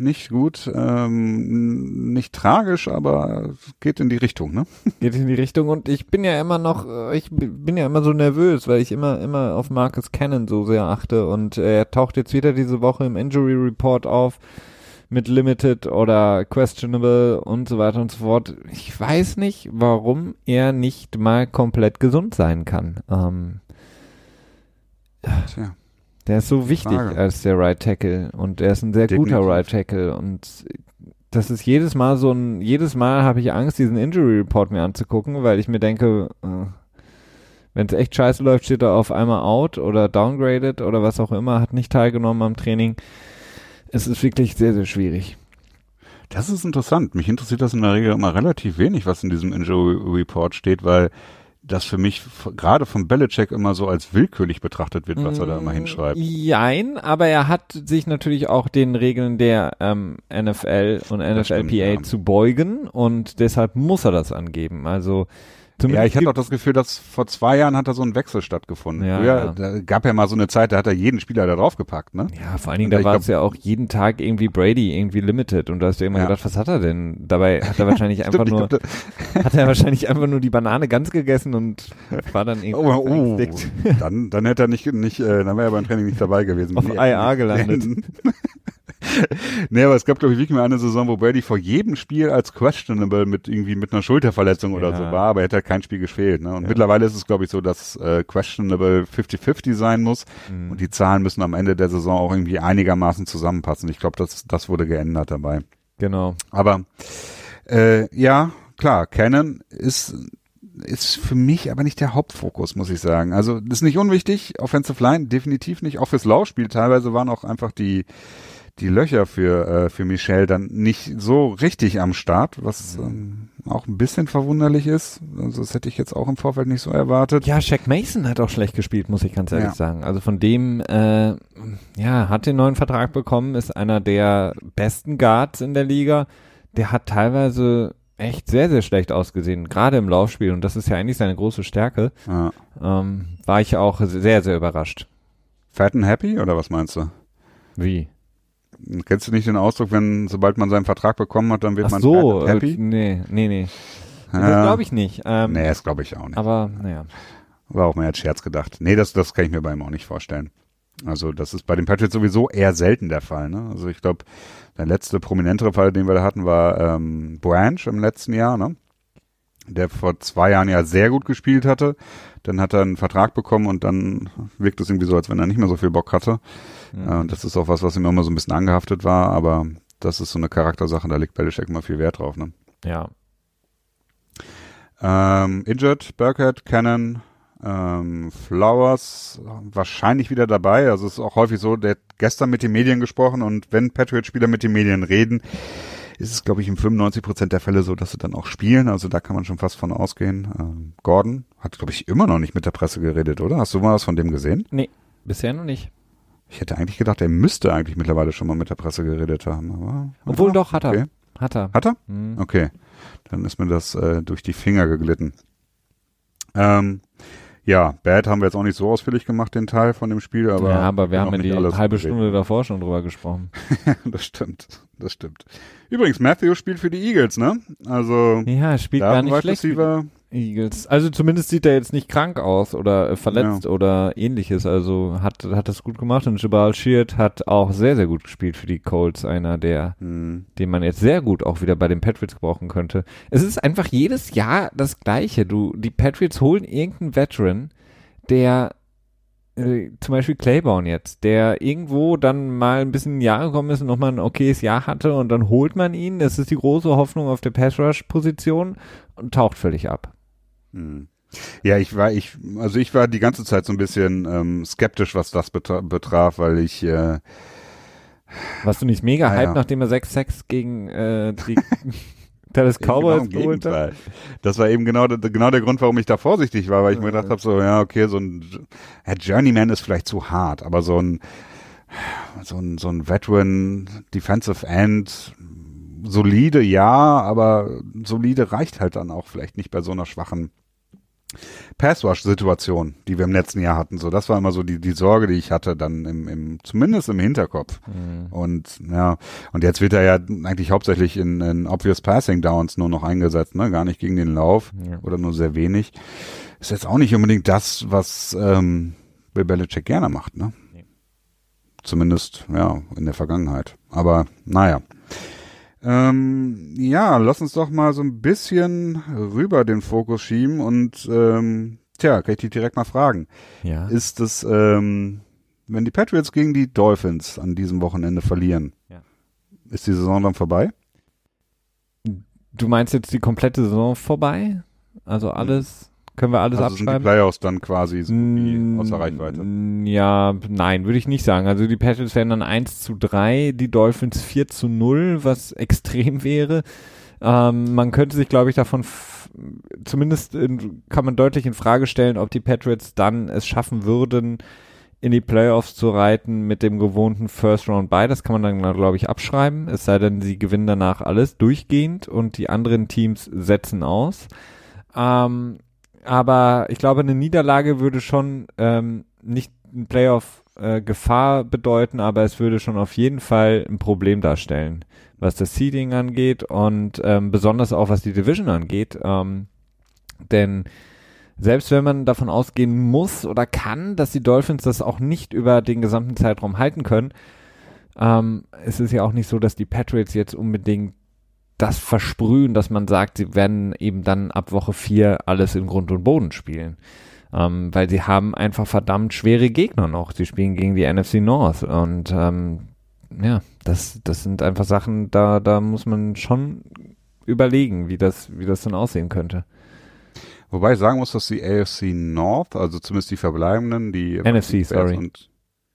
nicht gut, ähm, nicht tragisch, aber geht in die Richtung, ne? [LAUGHS] Geht in die Richtung und ich bin ja immer noch, äh, ich bin ja immer so nervös, weil ich immer, immer auf Marcus Cannon so sehr achte und er taucht jetzt wieder diese Woche im Injury Report auf mit Limited oder Questionable und so weiter und so fort. Ich weiß nicht, warum er nicht mal komplett gesund sein kann. Ähm, Tja. Der ist so wichtig Frage. als der Right Tackle und er ist ein sehr Definitiv. guter Right Tackle und das ist jedes Mal so ein, jedes Mal habe ich Angst, diesen Injury Report mir anzugucken, weil ich mir denke, äh, wenn es echt scheiße läuft, steht er auf einmal out oder downgraded oder was auch immer, hat nicht teilgenommen am Training. Es ist wirklich sehr, sehr schwierig. Das ist interessant. Mich interessiert das in der Regel immer relativ wenig, was in diesem Injury Report steht, weil das für mich gerade von Belichick immer so als willkürlich betrachtet wird, was er da immer Mm, hinschreibt. Jein, aber er hat sich natürlich auch den Regeln der ähm, NFL und NFLPA stimmt, ja. zu beugen und deshalb muss er das angeben. Also Ja, zumindest ich hatte auch das Gefühl, dass vor zwei Jahren hat da so ein Wechsel stattgefunden. Ja, Früher, ja. da gab ja mal so eine Zeit, da hat er jeden Spieler da draufgepackt, ne? ja, vor allen Dingen, Und da war es ja auch jeden Tag irgendwie Brady irgendwie limited und du hast dir immer Ja. gedacht, was hat er denn? Dabei hat er [LAUGHS] wahrscheinlich einfach Stimmt, nur, glaub, hat er wahrscheinlich einfach nur die Banane ganz gegessen und war dann irgendwie [LAUGHS] Oh, oh, dann, dann hätte er nicht, nicht äh, dann wäre er beim Training nicht dabei gewesen. Auf IA gelandet. [LAUGHS] nee, aber es gab, glaube ich, wirklich mal eine Saison, wo Brady vor jedem Spiel als questionable mit irgendwie mit einer Schulterverletzung oder Ja. so war, aber er hätte halt kein Spiel gefehlt. Ne? Und Ja. mittlerweile ist es, glaube ich, so, dass äh, questionable 50-50 sein muss Mhm. und die Zahlen müssen am Ende der Saison auch irgendwie einigermaßen zusammenpassen. Ich glaube, das, das wurde geändert dabei. Genau. Aber äh, ja, klar, Canon ist ist für mich aber nicht der Hauptfokus, muss ich sagen. Also das ist nicht unwichtig, Offensive Line definitiv nicht. Auch fürs Laufspiel teilweise waren auch einfach die die Löcher für äh, für Michel dann nicht so richtig am Start, was ähm, auch ein bisschen verwunderlich ist. Also das hätte ich jetzt auch im Vorfeld nicht so erwartet. Ja, Shaq Mason hat auch schlecht gespielt, muss ich ganz ehrlich Ja. sagen. Also von dem, äh, ja, hat den neuen Vertrag bekommen, ist einer der besten Guards in der Liga. Der hat teilweise echt sehr, sehr schlecht ausgesehen, gerade im Laufspiel. Und das ist ja eigentlich seine große Stärke. Ja. Ähm, war ich auch sehr, sehr überrascht. Fat and happy oder was meinst du? Wie? Kennst du nicht den Ausdruck, wenn sobald man seinen Vertrag bekommen hat, dann wird Ach man so, happy? äh, nee, nee, nee. Das Ja. glaube ich nicht. Ähm, Nee, das glaube ich auch nicht. Aber, naja. War auch mehr als Scherz gedacht. Nee, das, das kann ich mir bei ihm auch nicht vorstellen. Also das ist bei den Patriots sowieso eher selten der Fall. Ne? Also ich glaube, der letzte prominentere Fall, den wir da hatten, war ähm, Branch im letzten Jahr, ne? der vor zwei Jahren ja sehr gut gespielt hatte. Dann hat er einen Vertrag bekommen und dann wirkt es irgendwie so, als wenn er nicht mehr so viel Bock hatte. Ja. Äh, das ist auch was, was ihm immer so ein bisschen angehaftet war, aber das ist so eine Charaktersache, da legt Belichick immer viel Wert drauf. Ne? ja. Ähm, Injured, Burkhead, Cannon, ähm, Flowers wahrscheinlich wieder dabei. Also es ist auch häufig so, der hat gestern mit den Medien gesprochen und wenn Patriot-Spieler mit den Medien reden, ist es, glaube ich, in 95 Prozent der Fälle so, dass sie dann auch spielen. Also da kann man schon fast von ausgehen. Ähm, Gordon hat, glaube ich, immer noch nicht mit der Presse geredet, oder? Hast du mal was von dem gesehen? Nee, bisher noch nicht. Ich hätte eigentlich gedacht, er müsste eigentlich mittlerweile schon mal mit der Presse geredet haben. Aber, Obwohl ja, doch, hat er. okay. Hat er. Hat er? Hm. Okay, dann ist mir das äh, durch die Finger geglitten. Ähm, ja, Bad haben wir jetzt auch nicht so ausführlich gemacht, den Teil von dem Spiel, aber, ja, aber wir haben ja nicht die halbe. Stunde davor schon drüber gesprochen. [LAUGHS] das stimmt, das stimmt. Übrigens, Matthew spielt für die Eagles, ne? Also, Ja, spielt gar nicht schlecht. Receiver, Eagles. Also zumindest sieht er jetzt nicht krank aus oder äh, verletzt oder ähnliches. Also hat, hat das gut gemacht und Jabal Sheard hat auch sehr, sehr gut gespielt für die Colts. Einer der, hm, den man jetzt sehr gut auch wieder bei den Patriots brauchen könnte. Es ist einfach jedes Jahr das Gleiche. Du, die Patriots holen irgendeinen Veteran, der äh, zum Beispiel Claiborne jetzt, der irgendwo dann mal ein bisschen Jahre gekommen ist und nochmal ein okayes Jahr hatte und dann holt man ihn. Das ist die große Hoffnung auf der Pass-Rush-Position und taucht völlig ab. Hm. Ja, ich war, ich, also ich war die ganze Zeit so ein bisschen ähm, skeptisch, was das betra betraf, weil ich äh, Warst du nicht mega Ah, hyped, ja. nachdem er 6-6 gegen äh, die [LAUGHS] Dallas Cowboys Genau geholt hat? Das war eben genau, der- genau der Grund, warum ich da vorsichtig war, weil ich mir gedacht habe, so, ja, okay, so ein ja, Journeyman ist vielleicht zu hart, aber so ein so ein, so ein Veteran Defensive End, solide, ja, aber solide reicht halt dann auch vielleicht nicht bei so einer schwachen Pass-Rush-Situation, die wir im letzten Jahr hatten. So, das war immer so die, die Sorge, die ich hatte, dann im, im, zumindest im Hinterkopf. Mhm. Und ja, und jetzt wird er ja eigentlich hauptsächlich in, in Obvious Passing Downs nur noch eingesetzt, ne? Gar nicht gegen den Lauf Ja. oder nur sehr wenig. Ist jetzt auch nicht unbedingt das, was ähm, Bill Belichick gerne macht, ne? Nee. Zumindest, ja, in der Vergangenheit. Aber naja. Ähm, ja, lass uns doch mal so ein bisschen rüber den Fokus schieben und ähm, tja, kann ich dich direkt mal fragen Ja. ist es, ähm, wenn die Patriots gegen die Dolphins an diesem Wochenende verlieren, Ja. ist die Saison dann vorbei? Du meinst jetzt die komplette Saison vorbei? Also alles, können wir alles also sind die abschreiben? Playoffs dann quasi so Mm, außer Reichweite? Ja, nein, würde ich nicht sagen. Also die Patriots wären dann 1 zu 3, die Dolphins 4 zu 0, was extrem wäre. Ähm, man könnte sich, glaube ich, davon zumindest in, kann man deutlich in Frage stellen, ob die Patriots dann es schaffen würden, in die Playoffs zu reiten mit dem gewohnten First Round Bye. Das kann man dann, glaube ich, abschreiben. Es sei denn, sie gewinnen danach alles durchgehend und die anderen Teams setzen aus. Ähm, aber ich glaube, eine Niederlage würde schon ähm, nicht ein Playoff äh, Gefahr bedeuten, aber es würde schon auf jeden Fall ein Problem darstellen, was das Seeding angeht und ähm, besonders auch was die Division angeht. Ähm, denn selbst wenn man davon ausgehen muss oder kann, dass die Dolphins das auch nicht über den gesamten Zeitraum halten können, ähm, es ist ja auch nicht so, dass die Patriots jetzt unbedingt das versprühen, dass man sagt, sie werden eben dann ab Woche 4 alles in Grund und Boden spielen. Ähm, weil sie haben einfach verdammt schwere Gegner noch. Sie spielen gegen die NFC North und ähm, ja, das, das sind einfach Sachen, da, da muss man schon überlegen, wie das, wie das dann aussehen könnte. Wobei ich sagen muss, dass die AFC North, also zumindest die verbleibenden, die NFC, sorry. Und,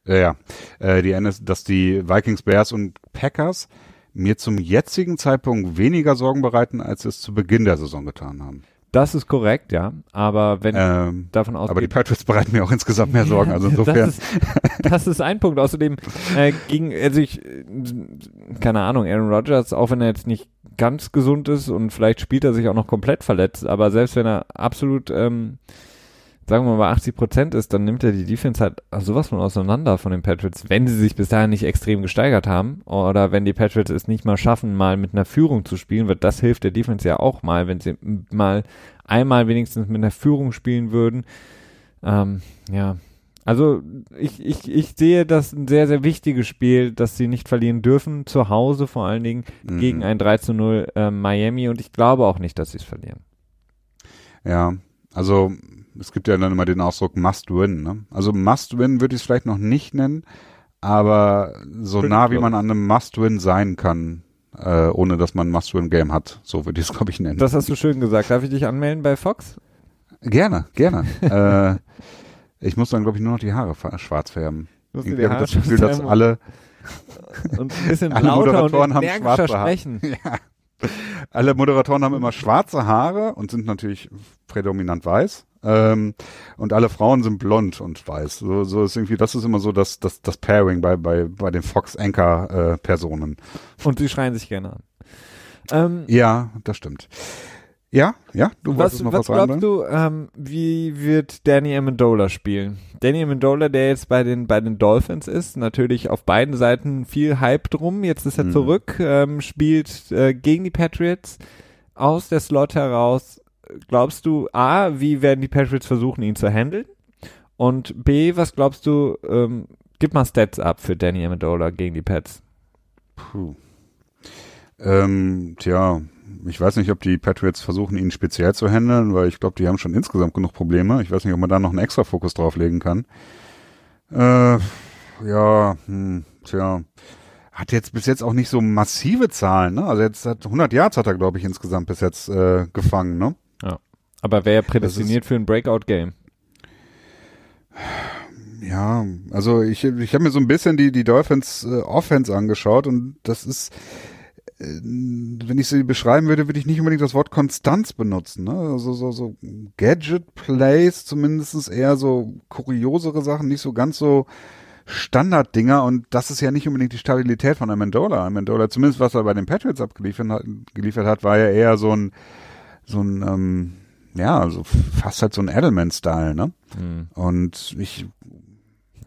ja, ja, äh, die NS, dass die Vikings, Bears und Packers mir zum jetzigen Zeitpunkt weniger Sorgen bereiten, als es zu Beginn der Saison getan haben. Das ist korrekt, ja. Aber wenn Ähm, davon ausgeht, aber die Patriots bereiten mir auch insgesamt mehr Sorgen. Also [LAUGHS] insofern. Das ist, das ist ein Punkt. Außerdem äh, ging, also ich, äh, keine Ahnung, Aaron Rodgers, auch wenn er jetzt nicht ganz gesund ist und vielleicht spielt er sich auch noch komplett verletzt, aber selbst wenn er absolut, ähm, sagen wir mal, 80 Prozent ist, dann nimmt er die Defense halt sowas von auseinander von den Patriots, wenn sie sich bis dahin nicht extrem gesteigert haben oder wenn die Patriots es nicht mal schaffen, mal mit einer Führung zu spielen, wird das hilft der Defense ja auch mal, wenn sie mal einmal wenigstens mit einer Führung spielen würden. Ähm, ja, also ich, ich, ich sehe das ein sehr, sehr wichtiges Spiel, dass sie nicht verlieren dürfen, zu Hause vor allen Dingen Mhm. gegen ein 3 zu 0 äh, Miami und ich glaube auch nicht, dass sie es verlieren. Ja, also es gibt ja dann immer den Ausdruck Must Win. Ne? Also Must Win würde ich es vielleicht noch nicht nennen, aber so Stimmt, nah wie man an einem Must Win sein kann, äh, ohne dass man ein Must Win Game hat, so würde ich es glaube ich nennen. Das hast du schön gesagt. Darf ich dich anmelden bei Fox? gerne, gerne. [LAUGHS] äh, ich muss dann glaube ich nur noch die Haare schwarz färben. Ich habe das Gefühl, dass alle, und ein bisschen [LAUGHS] alle Moderatoren haben schwarze Haare. sprechen. [LAUGHS] alle Moderatoren haben immer schwarze Haare und sind natürlich prädominant weiß. Ähm, und alle Frauen sind blond und weiß. So, so ist irgendwie, das ist immer so das, das, das Pairing bei, bei, bei den Fox Anchor äh, Personen. Und sie schreien sich gerne an. Ähm, Ja, das stimmt. Ja, ja, du was, wolltest noch was was, glaubst sagen? du, ähm, wie wird Danny Amendola spielen? Danny Amendola, der jetzt bei den bei den Dolphins ist, natürlich auf beiden Seiten viel Hype drum. Jetzt ist er Mhm. zurück, ähm, spielt äh, gegen die Patriots aus der Slot heraus. Glaubst du, a, wie werden die Patriots versuchen, ihn zu handeln? Und b, was glaubst du? Ähm, gib mal Stats ab für Danny Amendola gegen die Pats. Puh. Ähm, tja, ich weiß nicht, ob die Patriots versuchen, ihn speziell zu handeln, weil ich glaube, die haben schon insgesamt genug Probleme. Ich weiß nicht, ob man da noch einen extra Fokus drauf legen kann. Äh, ja, hm, tja. Hat jetzt bis jetzt auch nicht so massive Zahlen, ne? Also jetzt hat 100 Yards hat er, glaube ich, insgesamt bis jetzt äh, gefangen, ne? Aber wäre er prädestiniert für ein Breakout-Game? Ja, also ich, ich habe mir so ein bisschen die, die Dolphins äh, Offense angeschaut und das ist, äh, wenn ich sie beschreiben würde, würde ich nicht unbedingt das Wort Konstanz benutzen. Ne? Also so, so Gadget-Plays, zumindest eher so kuriosere Sachen, nicht so ganz so Standarddinger und das ist ja nicht unbedingt die Stabilität von Amendola. Amendola, zumindest was er bei den Patriots abgeliefert hat, geliefert hat, war ja eher so ein, so ein, ähm, ja, also fast halt so ein Edelman-Style, ne? Hm. Und ich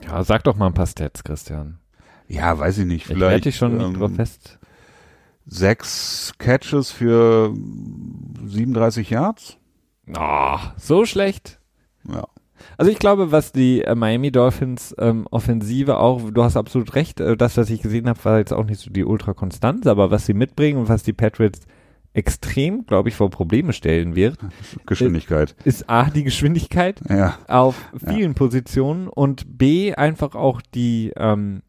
Ja, sag doch mal ein paar Stats, Christian. Ja, weiß ich nicht. Ich Vielleicht dich schon nicht ähm, drauf fest. sechs Catches für 37 Yards. Ah, so schlecht. Ja. Also ich glaube, was die äh, Miami Dolphins ähm, Offensive auch, du hast absolut recht, äh, das, was ich gesehen habe, war jetzt auch nicht so die Ultrakonstanz, aber was sie mitbringen und was die Patriots extrem, glaube ich, vor Probleme stellen wird, [LAUGHS] Geschwindigkeit. ist A, die Geschwindigkeit Ja. auf vielen Positionen und B, einfach auch die, ähm,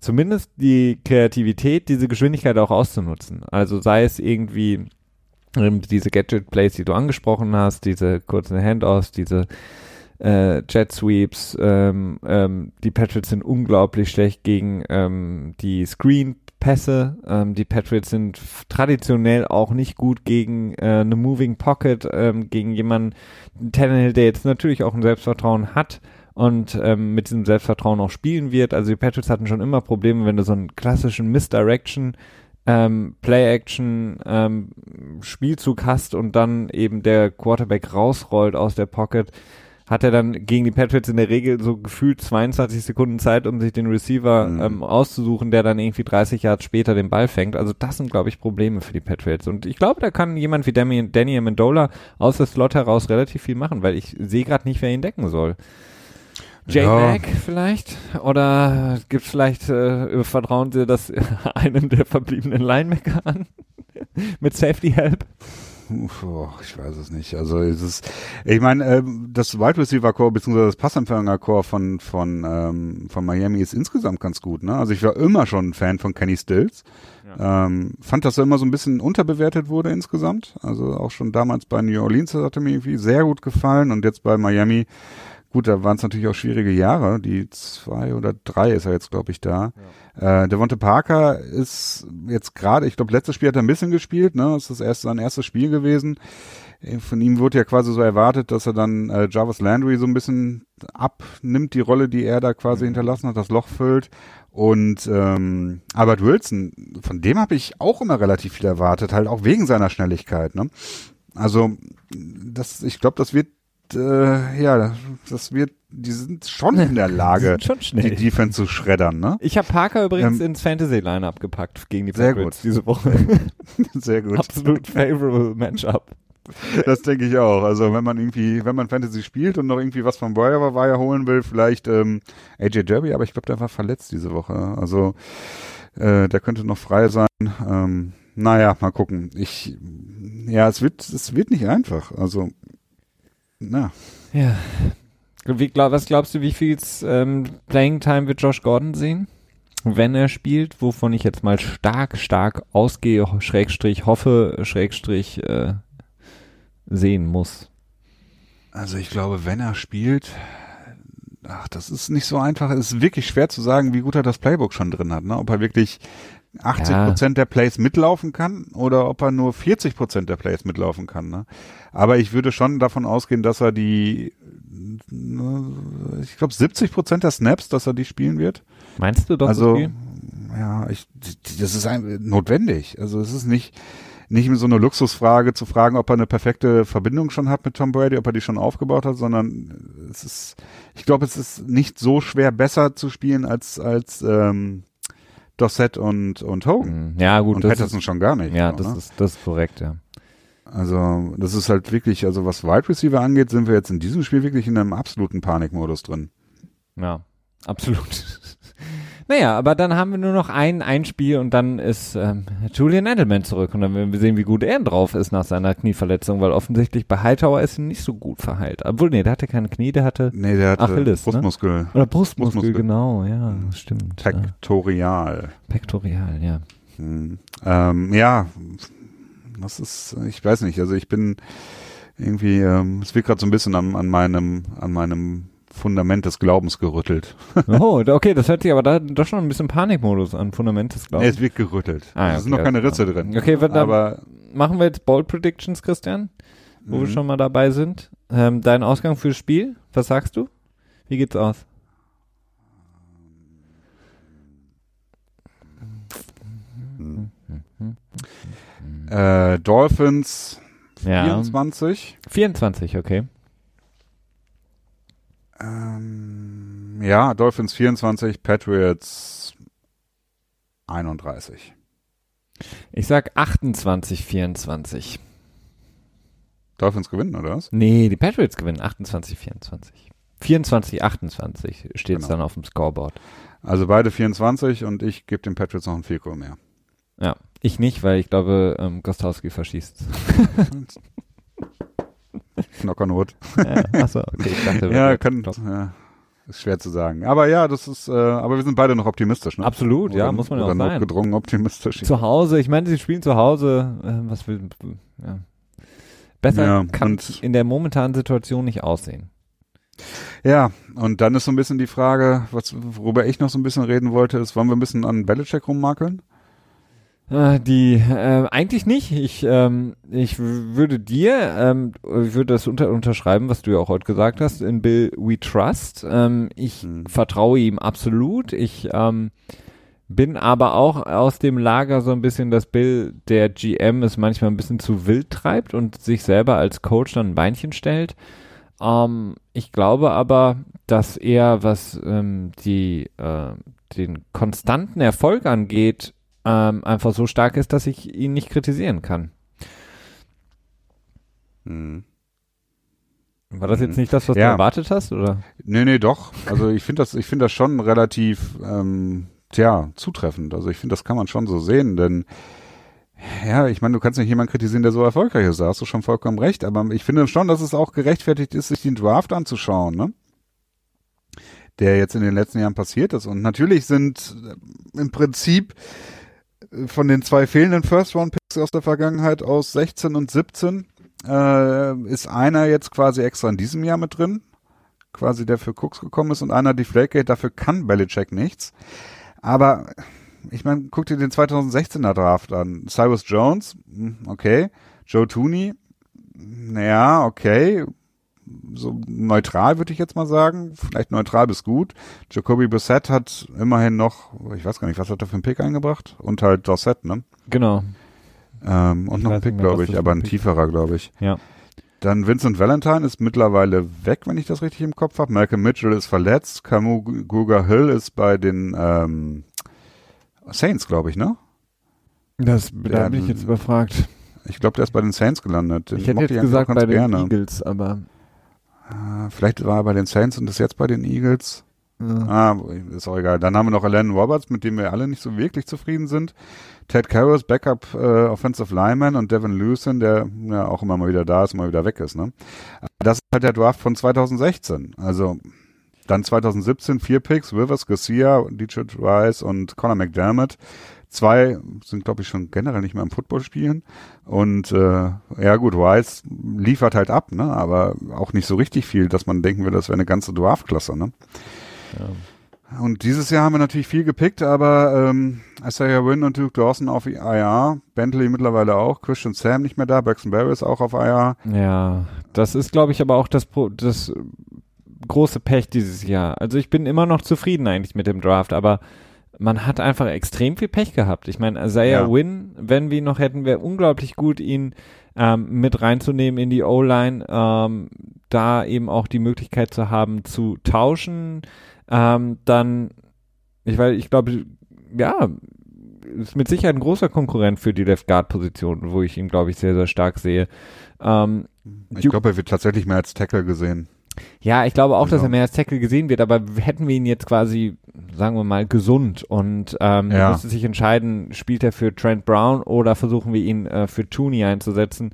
zumindest die Kreativität, diese Geschwindigkeit auch auszunutzen. Also sei es irgendwie ähm, diese Gadget-Plays, die du angesprochen hast, diese kurzen Handoffs, diese äh, Jet Sweeps. Ähm, ähm, die Patriots sind unglaublich schlecht gegen ähm, die Screen Pässe. Ähm, die Patriots sind traditionell auch nicht gut gegen äh, eine Moving Pocket, ähm, gegen jemanden, Tannehill, der jetzt natürlich auch ein Selbstvertrauen hat und ähm, mit diesem Selbstvertrauen auch spielen wird. Also die Patriots hatten schon immer Probleme, wenn du so einen klassischen Misdirection ähm, Play-Action ähm, Spielzug hast und dann eben der Quarterback rausrollt aus der Pocket, hat er dann gegen die Patriots in der Regel so gefühlt 22 Sekunden Zeit, um sich den Receiver mhm. ähm, auszusuchen, der dann irgendwie 30 Jahre später den Ball fängt. Also das sind, glaube ich, Probleme für die Patriots. Und ich glaube, da kann jemand wie Danny, Danny Amendola aus der Slot heraus relativ viel machen, weil ich sehe gerade nicht, wer ihn decken soll. J ja. Mac vielleicht? Oder gibt vielleicht, äh, vertrauen Sie das [LAUGHS] einem der verbliebenen Linebacker an? [LAUGHS] Mit Safety Help? Ich weiß es nicht. Also es ist, ich meine, äh, das Wide Receiver Core bzw. das Passempfänger Core von von ähm, von Miami ist insgesamt ganz gut. Ne? Also ich war immer schon ein Fan von Kenny Stills. Ja. Ähm, fand, dass er immer so ein bisschen unterbewertet wurde insgesamt. Also auch schon damals bei New Orleans hat er mir irgendwie sehr gut gefallen und jetzt bei Miami Gut, da waren es natürlich auch schwierige Jahre. Die zwei oder drei ist er jetzt, glaube ich, da. Ja. Äh, Devonte Parker ist jetzt gerade, ich glaube, letztes Spiel hat er ein bisschen gespielt, ne? Das ist erst sein erstes Spiel gewesen. Äh, von ihm wurde ja quasi so erwartet, dass er dann äh, Jarvis Landry so ein bisschen abnimmt, die Rolle, die er da quasi mhm. hinterlassen hat, das Loch füllt. Und ähm, Albert Wilson, von dem habe ich auch immer relativ viel erwartet, halt auch wegen seiner Schnelligkeit. Ne? Also das, ich glaube, das wird äh, ja, das wird, die sind schon in der [LAUGHS] Lage, die Defense zu schreddern, ne? Ich habe Parker übrigens ähm, ins Fantasy-Line-Up gepackt gegen die sehr gut. diese Woche. [LAUGHS] sehr gut. Absolut favorable Matchup. Das denke ich auch. Also wenn man irgendwie, wenn man Fantasy spielt und noch irgendwie was von Wire Wire holen will, vielleicht ähm, AJ Derby, aber ich glaube, der war verletzt diese Woche. Also äh, der könnte noch frei sein. Ähm, naja, mal gucken. Ich, ja, es wird, es wird nicht einfach. Also na. Ja. Wie, glaub, was glaubst du, wie viel ähm, Playing Time wird Josh Gordon sehen? Wenn er spielt, wovon ich jetzt mal stark, stark ausgehe, Schrägstrich hoffe, Schrägstrich äh, sehen muss. Also ich glaube, wenn er spielt, ach, das ist nicht so einfach. Es ist wirklich schwer zu sagen, wie gut er das Playbook schon drin hat. Ne? Ob er wirklich 80 Prozent ja. der Plays mitlaufen kann oder ob er nur 40 Prozent der Plays mitlaufen kann. Ne? Aber ich würde schon davon ausgehen, dass er die, ich glaube 70 Prozent der Snaps, dass er die spielen wird. Meinst du doch? Also so ja, ich, das ist ein, notwendig. Also es ist nicht nicht so eine Luxusfrage zu fragen, ob er eine perfekte Verbindung schon hat mit Tom Brady, ob er die schon aufgebaut hat, sondern es ist, ich glaube, es ist nicht so schwer besser zu spielen als als ähm, Dossett und, und Hogan. Mhm. Ja, gut. Und Patterson ist, schon gar nicht. Ja, genau, das, ne? ist, das ist korrekt, ja. Also, das ist halt wirklich, also was Wide Receiver angeht, sind wir jetzt in diesem Spiel wirklich in einem absoluten Panikmodus drin. Ja, absolut. Naja, aber dann haben wir nur noch ein, ein Spiel und dann ist ähm, Julian Edelman zurück und dann werden wir sehen, wie gut er drauf ist nach seiner Knieverletzung, weil offensichtlich bei Hightower ist er nicht so gut verheilt. Obwohl, nee, der hatte keine Knie, der hatte, nee, der hatte Achilles, ne? Brustmuskel. Ne? Oder Brustmuskel, Brustmuskel, genau, ja, stimmt. Pektorial. Pektorial, ja. Hm. Ähm, ja, das ist, ich weiß nicht, also ich bin irgendwie, ähm, es wird gerade so ein bisschen an, an meinem, an meinem Fundament des Glaubens gerüttelt. [LAUGHS] oh, okay, das hört sich aber da doch schon ein bisschen Panikmodus an, Fundament des Glaubens. Nee, es wird gerüttelt. Ah, okay, es sind noch keine klar. drin. Okay, aber machen wir jetzt Bold Predictions, Christian, wo mhm. wir schon mal dabei sind. Ähm, dein Ausgang fürs Spiel, was sagst du? Wie geht's aus? Mhm. Äh, Dolphins 24. Ja. 24, okay. Ähm, ja, Dolphins 24, Patriots 31. Ich sag 28, 24. Dolphins gewinnen, oder was? Nee, die Patriots gewinnen 28, 24. 24, 28 steht es genau. dann auf dem Scoreboard. Also beide 24 und ich gebe den Patriots noch ein Vielkohl mehr. Ja, ich nicht, weil ich glaube, ähm, Gostowski verschießt. [LAUGHS] Knock on wood. Ja, achso, okay, ich dachte, [LAUGHS] ja, kann, ja, ist schwer zu sagen. Aber ja, das ist, äh, aber wir sind beide noch optimistisch, ne? Absolut, oder, ja, muss man ja auch sein. gedrungen optimistisch. Zu Hause, ich meine, sie spielen zu Hause, äh, was will, ja. Besser ja, kann in der momentanen Situation nicht aussehen. Ja, und dann ist so ein bisschen die Frage, was, worüber ich noch so ein bisschen reden wollte, ist, wollen wir ein bisschen an Belichick rummakeln? Äh, die äh, eigentlich nicht. Ich ähm, ich würde dir ähm, ich würde das unter, unterschreiben, was du ja auch heute gesagt hast. In Bill We Trust. Ähm, ich hm. vertraue ihm absolut. Ich ähm, bin aber auch aus dem Lager so ein bisschen, dass Bill der GM es manchmal ein bisschen zu wild treibt und sich selber als Coach dann ein Beinchen stellt. Ähm, ich glaube aber, dass er, was ähm, die äh, den konstanten Erfolg angeht, ähm, einfach so stark ist, dass ich ihn nicht kritisieren kann. Hm. War das jetzt hm. nicht das, was ja. du erwartet hast, oder? Nee, nee, doch. Also ich finde das, ich finde das schon relativ, ähm, tja, zutreffend. Also ich finde, das kann man schon so sehen, denn ja, ich meine, du kannst nicht jemanden kritisieren, der so erfolgreich ist. Da hast du schon vollkommen recht. Aber ich finde schon, dass es auch gerechtfertigt ist, sich den Draft anzuschauen, ne? Der jetzt in den letzten Jahren passiert ist. Und natürlich sind äh, im Prinzip von den zwei fehlenden First-Round-Picks aus der Vergangenheit aus 16 und 17 äh, ist einer jetzt quasi extra in diesem Jahr mit drin, quasi der für Cooks gekommen ist und einer die Flake dafür kann Belichick nichts. Aber ich meine, guck dir den 2016er Draft an. Cyrus Jones, hm, okay. Joe Tooney, naja, okay so neutral, würde ich jetzt mal sagen. Vielleicht neutral bis gut. Jacoby Bissett hat immerhin noch, ich weiß gar nicht, was hat er für einen Pick eingebracht? Und halt Dorset, ne? Genau. Ähm, und ich noch ein Pick, glaube ich, aber ein Pick. tieferer, glaube ich. Ja. Dann Vincent Valentine ist mittlerweile weg, wenn ich das richtig im Kopf habe. Malcolm Mitchell ist verletzt. Camus Guga Hill ist bei den ähm, Saints, glaube ich, ne? Das da bin ich jetzt überfragt. Ich glaube, der ist bei den Saints gelandet. ich hätte jetzt gesagt bei den gerne. Eagles, aber äh, vielleicht war er bei den Saints und ist jetzt bei den Eagles. Ja. Ah, ist auch egal. Dann haben wir noch Alan Roberts, mit dem wir alle nicht so wirklich zufrieden sind. Ted Karras, Backup äh, Offensive Lineman und Devin Lewison, der ja auch immer mal wieder da ist, immer wieder weg ist. Ne? Das ist halt der Draft von 2016. Also dann 2017 vier Picks, Rivers, Garcia, Detroit Rice und Conor McDermott. Zwei sind, glaube ich, schon generell nicht mehr im Football spielen. Und äh, ja gut, Rice liefert halt ab, ne? aber auch nicht so richtig viel, dass man denken würde, das wäre eine ganze Draft-Klasse. Ne? Ja. Und dieses Jahr haben wir natürlich viel gepickt, aber ähm, Isaiah Wynn und Duke Dawson auf IR, Bentley mittlerweile auch, Christian Sam nicht mehr da, Braxton Barry ist auch auf IR. Ja, das ist, glaube ich, aber auch das, das große Pech dieses Jahr. Also ich bin immer noch zufrieden eigentlich mit dem Draft, aber man hat einfach extrem viel Pech gehabt. Ich meine, Isaiah ja. Win, wenn wir ihn noch hätten, wäre unglaublich gut, ihn ähm, mit reinzunehmen in die O-Line, ähm, da eben auch die Möglichkeit zu haben, zu tauschen. Ähm, dann, ich weiß, ich glaube, ja, ist mit Sicherheit ein großer Konkurrent für die Left Guard Position, wo ich ihn, glaube ich, sehr, sehr stark sehe. Ähm, ich glaube, er wird tatsächlich mehr als Tackle gesehen. Ja, ich glaube auch, genau. dass er mehr als Tackle gesehen wird, aber hätten wir ihn jetzt quasi, sagen wir mal, gesund und ähm, ja. müsste sich entscheiden, spielt er für Trent Brown oder versuchen wir ihn äh, für Tooney einzusetzen.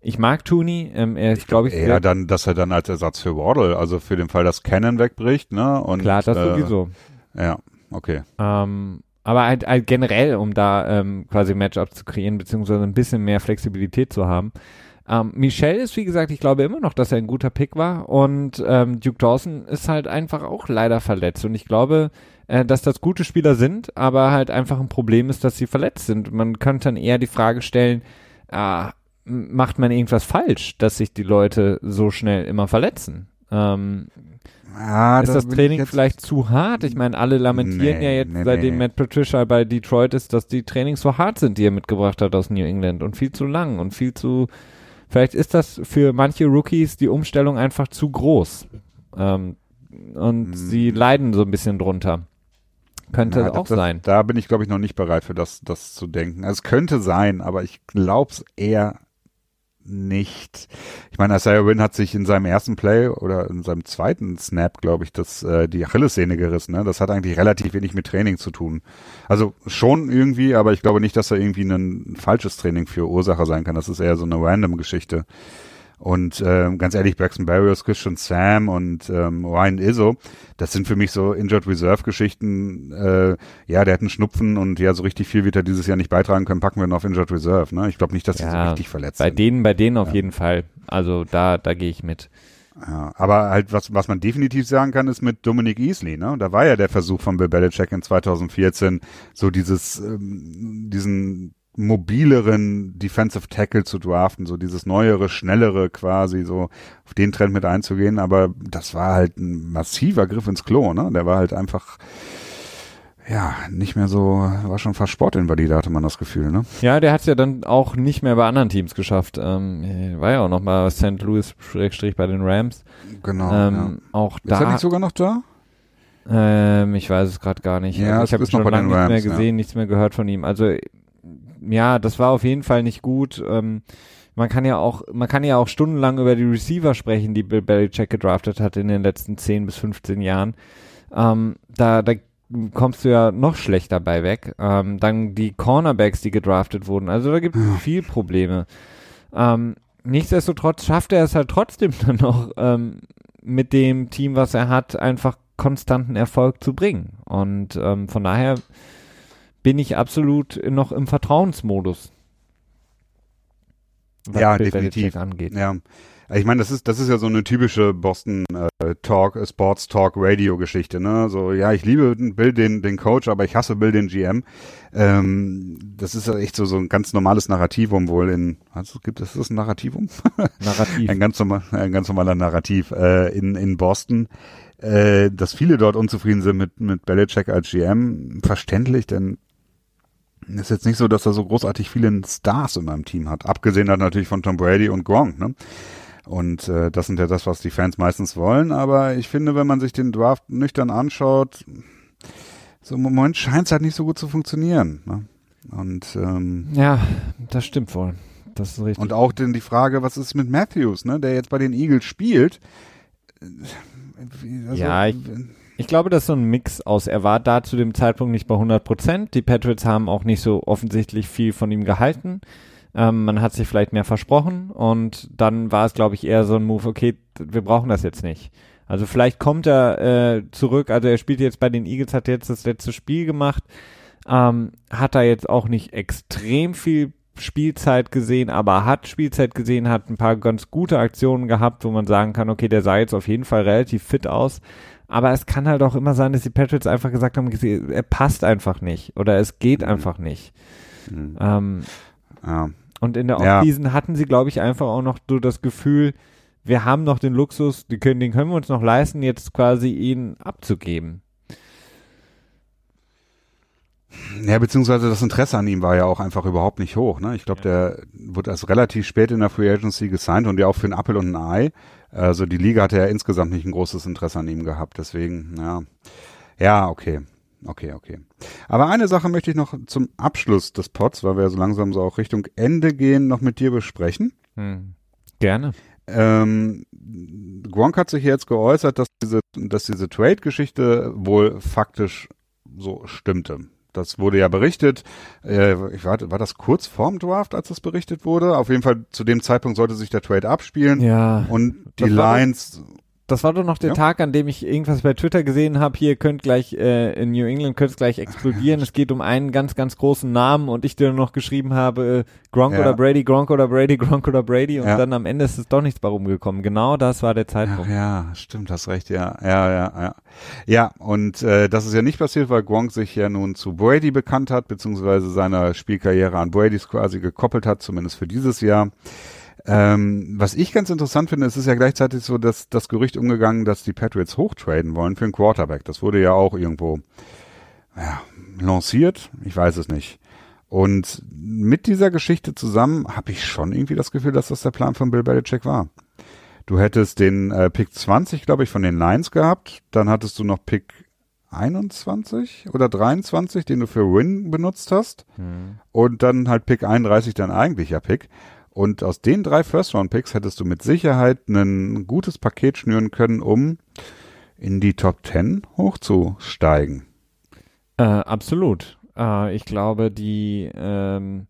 Ich mag Tooney, ähm, er, ich glaube, ich eher dann, dass er dann als Ersatz für Waddle, also für den Fall, dass Cannon wegbricht, ne? Und, Klar, das äh, sowieso. Ja, okay. Ähm, aber halt, halt generell, um da ähm, quasi Matchups zu kreieren, beziehungsweise ein bisschen mehr Flexibilität zu haben. Ähm, Michelle ist, wie gesagt, ich glaube immer noch, dass er ein guter Pick war. Und ähm, Duke Dawson ist halt einfach auch leider verletzt. Und ich glaube, äh, dass das gute Spieler sind, aber halt einfach ein Problem ist, dass sie verletzt sind. Man könnte dann eher die Frage stellen, äh, macht man irgendwas falsch, dass sich die Leute so schnell immer verletzen? Ähm, ah, ist das, das Training vielleicht zu hart? Ich meine, alle lamentieren nee, ja jetzt, nee, seitdem nee. Matt Patricia bei Detroit ist, dass die Trainings so hart sind, die er mitgebracht hat aus New England und viel zu lang und viel zu Vielleicht ist das für manche Rookies die Umstellung einfach zu groß. Ähm, und hm. sie leiden so ein bisschen drunter. Könnte Na, auch das, sein. Da bin ich, glaube ich, noch nicht bereit für das, das zu denken. Also es könnte sein, aber ich glaube es eher nicht. Ich meine, Isaiah Wynn hat sich in seinem ersten Play oder in seinem zweiten Snap, glaube ich, das, äh, die Achillessehne gerissen. Ne? Das hat eigentlich relativ wenig mit Training zu tun. Also schon irgendwie, aber ich glaube nicht, dass da irgendwie ein falsches Training für Ursache sein kann. Das ist eher so eine random Geschichte. Und ähm, ganz ehrlich, Braxton Barrios, Christian Sam und ähm, Ryan Izzo, das sind für mich so Injured Reserve-Geschichten. Äh, ja, der hat einen Schnupfen und ja, so richtig viel wird er dieses Jahr nicht beitragen können, packen wir ihn auf Injured Reserve. Ne? Ich glaube nicht, dass ja, er so richtig verletzt Bei sind. denen, bei denen auf ja. jeden Fall. Also da, da gehe ich mit. Ja, aber halt, was, was man definitiv sagen kann, ist mit Dominic Easley, ne? Da war ja der Versuch von Bill Belichick in 2014, so dieses, ähm, diesen mobileren Defensive Tackle zu draften, so dieses neuere, schnellere quasi, so auf den Trend mit einzugehen, aber das war halt ein massiver Griff ins Klo, ne? Der war halt einfach, ja, nicht mehr so, war schon fast Sportinvalide, hatte man das Gefühl, ne? Ja, der hat es ja dann auch nicht mehr bei anderen Teams geschafft. Ähm, war ja auch noch mal St. Louis bei den Rams. Genau. Ähm, ja. Auch Ist da. er nicht sogar noch da? Ähm, ich weiß es gerade gar nicht. Ja, ich habe ist noch schon lange nichts mehr Rams, ja. gesehen, nichts mehr gehört von ihm. Also ja, das war auf jeden Fall nicht gut. Ähm, man kann ja auch, man kann ja auch stundenlang über die Receiver sprechen, die Bill Belichick gedraftet hat in den letzten 10 bis 15 Jahren. Ähm, da, da kommst du ja noch schlechter bei weg. Ähm, dann die Cornerbacks, die gedraftet wurden. Also da gibt es viel Probleme. Ähm, nichtsdestotrotz schafft er es halt trotzdem [LAUGHS] dann noch ähm, mit dem Team, was er hat, einfach konstanten Erfolg zu bringen. Und ähm, von daher bin ich absolut noch im Vertrauensmodus. was Ja, definitiv. Angeht. Ja. Ich meine, das ist, das ist ja so eine typische Boston äh, Talk, äh, Sports Talk Radio Geschichte, ne? So, ja, ich liebe Bill den, den Coach, aber ich hasse Bill den GM. Ähm, das ist ja echt so, so ein ganz normales Narrativum wohl in, also gibt es das ein Narrativum? [LAUGHS] Narrativ. ein ganz normal, ein ganz normaler Narrativ äh, in in Boston, äh, dass viele dort unzufrieden sind mit mit Belichick als GM, verständlich, denn ist jetzt nicht so, dass er so großartig viele Stars in meinem Team hat, abgesehen dann natürlich von Tom Brady und Gronk, ne? Und äh, das sind ja das, was die Fans meistens wollen. Aber ich finde, wenn man sich den Draft nüchtern anschaut, so im Moment scheint es halt nicht so gut zu funktionieren. Ne? Und ähm, Ja, das stimmt wohl. Das ist richtig. und auch denn die Frage, was ist mit Matthews, ne, der jetzt bei den Eagles spielt? Äh, Also, Ja, ich- Ich glaube, das ist so ein Mix aus. Er war da zu dem Zeitpunkt nicht bei 100 Prozent. Die Patriots haben auch nicht so offensichtlich viel von ihm gehalten. Ähm, man hat sich vielleicht mehr versprochen und dann war es, glaube ich, eher so ein Move, okay, wir brauchen das jetzt nicht. Also vielleicht kommt er äh, zurück, also er spielt jetzt bei den Eagles, hat jetzt das letzte Spiel gemacht, ähm, hat da jetzt auch nicht extrem viel Spielzeit gesehen, aber hat Spielzeit gesehen, hat ein paar ganz gute Aktionen gehabt, wo man sagen kann, okay, der sah jetzt auf jeden Fall relativ fit aus. Aber es kann halt auch immer sein, dass die Patriots einfach gesagt haben, er passt einfach nicht oder es geht einfach nicht. Mhm. Ähm, ja. Und in der Ja. Offseason hatten sie, glaube ich, einfach auch noch so das Gefühl, wir haben noch den Luxus, die können, den können wir uns noch leisten, jetzt quasi ihn abzugeben. Ja, beziehungsweise das Interesse an ihm war ja auch einfach überhaupt nicht hoch. Ne? Ich glaube, der wurde erst relativ spät in der Free Agency gesigned und ja auch für einen Appel und ein Ei. Also die Liga hatte ja insgesamt nicht ein großes Interesse an ihm gehabt. Deswegen, ja, ja, okay. Okay, okay. Aber eine Sache möchte ich noch zum Abschluss des Pods, weil wir ja so langsam so auch Richtung Ende gehen, noch mit dir besprechen. Hm. Gerne. Ähm, Gronk hat sich jetzt geäußert, dass diese, dass diese Trade-Geschichte wohl faktisch so stimmte. Das wurde ja berichtet. Äh, ich war, war das kurz vorm Draft, als das berichtet wurde? Auf jeden Fall zu dem Zeitpunkt sollte sich der Trade abspielen. Ja. Und die Lions, Das war doch noch der Ja. Tag, an dem ich irgendwas bei Twitter gesehen habe. Hier könnt gleich äh, in New England könnte es gleich explodieren. [LAUGHS] Es geht um einen ganz, ganz großen Namen und ich dir noch geschrieben habe, äh, Gronk Ja. oder Brady, Gronk oder Brady, [LAUGHS] Gronk oder Brady und Ja. dann am Ende ist es doch nichts bei rumgekommen. Genau das war der Ach Zeitpunkt. ja, stimmt, hast recht, ja, ja, ja, ja. Ja, und äh, das ist ja nicht passiert, weil Gronk sich ja nun zu Brady bekannt hat, beziehungsweise seiner Spielkarriere an Bradys quasi gekoppelt hat, zumindest für dieses Jahr. Ähm, was ich ganz interessant finde, es ist ja gleichzeitig so, dass das Gerücht umgegangen, dass die Patriots hochtraden wollen für einen Quarterback. Das wurde ja auch irgendwo ja, lanciert, ich weiß es nicht. Und mit dieser Geschichte zusammen habe ich schon irgendwie das Gefühl, dass das der Plan von Bill Belichick war. Du hättest den äh, Pick 20, glaube ich, von den Lions gehabt. Dann hattest du noch Pick 21 oder 23, den du für Win benutzt hast. Und dann halt Pick 31, dein eigentlicher Pick. Und aus den drei First-Round-Picks hättest du mit Sicherheit ein gutes Paket schnüren können, um in die Top 10 hochzusteigen. Äh, absolut. Äh, ich glaube, die ähm,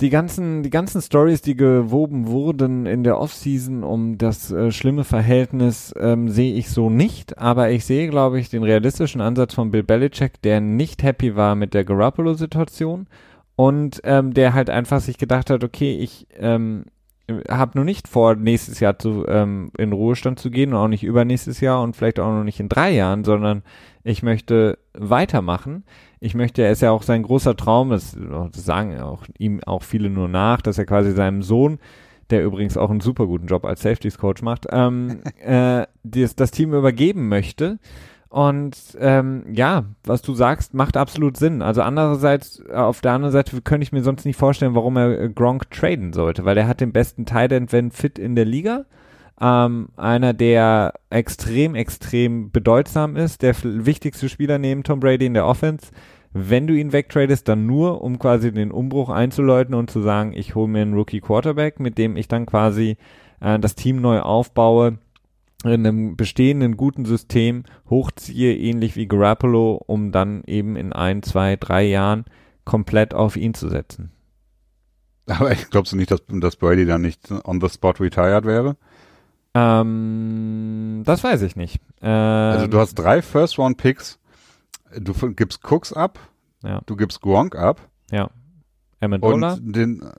die ganzen die ganzen Stories, die gewoben wurden in der Offseason um das äh, schlimme Verhältnis, ähm, sehe ich so nicht. Aber ich sehe, glaube ich, den realistischen Ansatz von Bill Belichick, der nicht happy war mit der Garoppolo-Situation und ähm, der halt einfach sich gedacht hat, okay, ich ähm, habe noch nicht vor, nächstes Jahr zu, ähm, in Ruhestand zu gehen und auch nicht übernächstes Jahr und vielleicht auch noch nicht in drei Jahren, sondern ich möchte weitermachen. Ich möchte, er ist ja auch sein großer Traum, das, das sagen auch ihm auch viele nur nach, dass er quasi seinem Sohn der übrigens auch einen super guten Job als Safeties Coach macht, ähm, [LAUGHS] äh, das, das Team übergeben möchte. Und ähm, ja, was du sagst, macht absolut Sinn. Also andererseits, auf der anderen Seite könnte ich mir sonst nicht vorstellen, warum er äh, Gronk traden sollte, weil er hat den besten Tight End, wenn fit in der Liga. Ähm, einer, der extrem, extrem bedeutsam ist, der wichtigste Spieler neben Tom Brady in der Offense wenn du ihn wegtradest, dann nur, um quasi den Umbruch einzuläuten und zu sagen, ich hole mir einen Rookie Quarterback, mit dem ich dann quasi äh, das Team neu aufbaue, in einem bestehenden guten System hochziehe, ähnlich wie Garoppolo, um dann eben in ein, zwei, drei Jahren komplett auf ihn zu setzen. Aber glaubst du nicht, dass, dass Brady dann nicht on the spot retired wäre? Ähm, das weiß ich nicht. Ähm, also du hast drei First-Round-Picks Du gibst Cooks ab, ja. du gibst Gronk ab. Ja. Amendola. Und, den,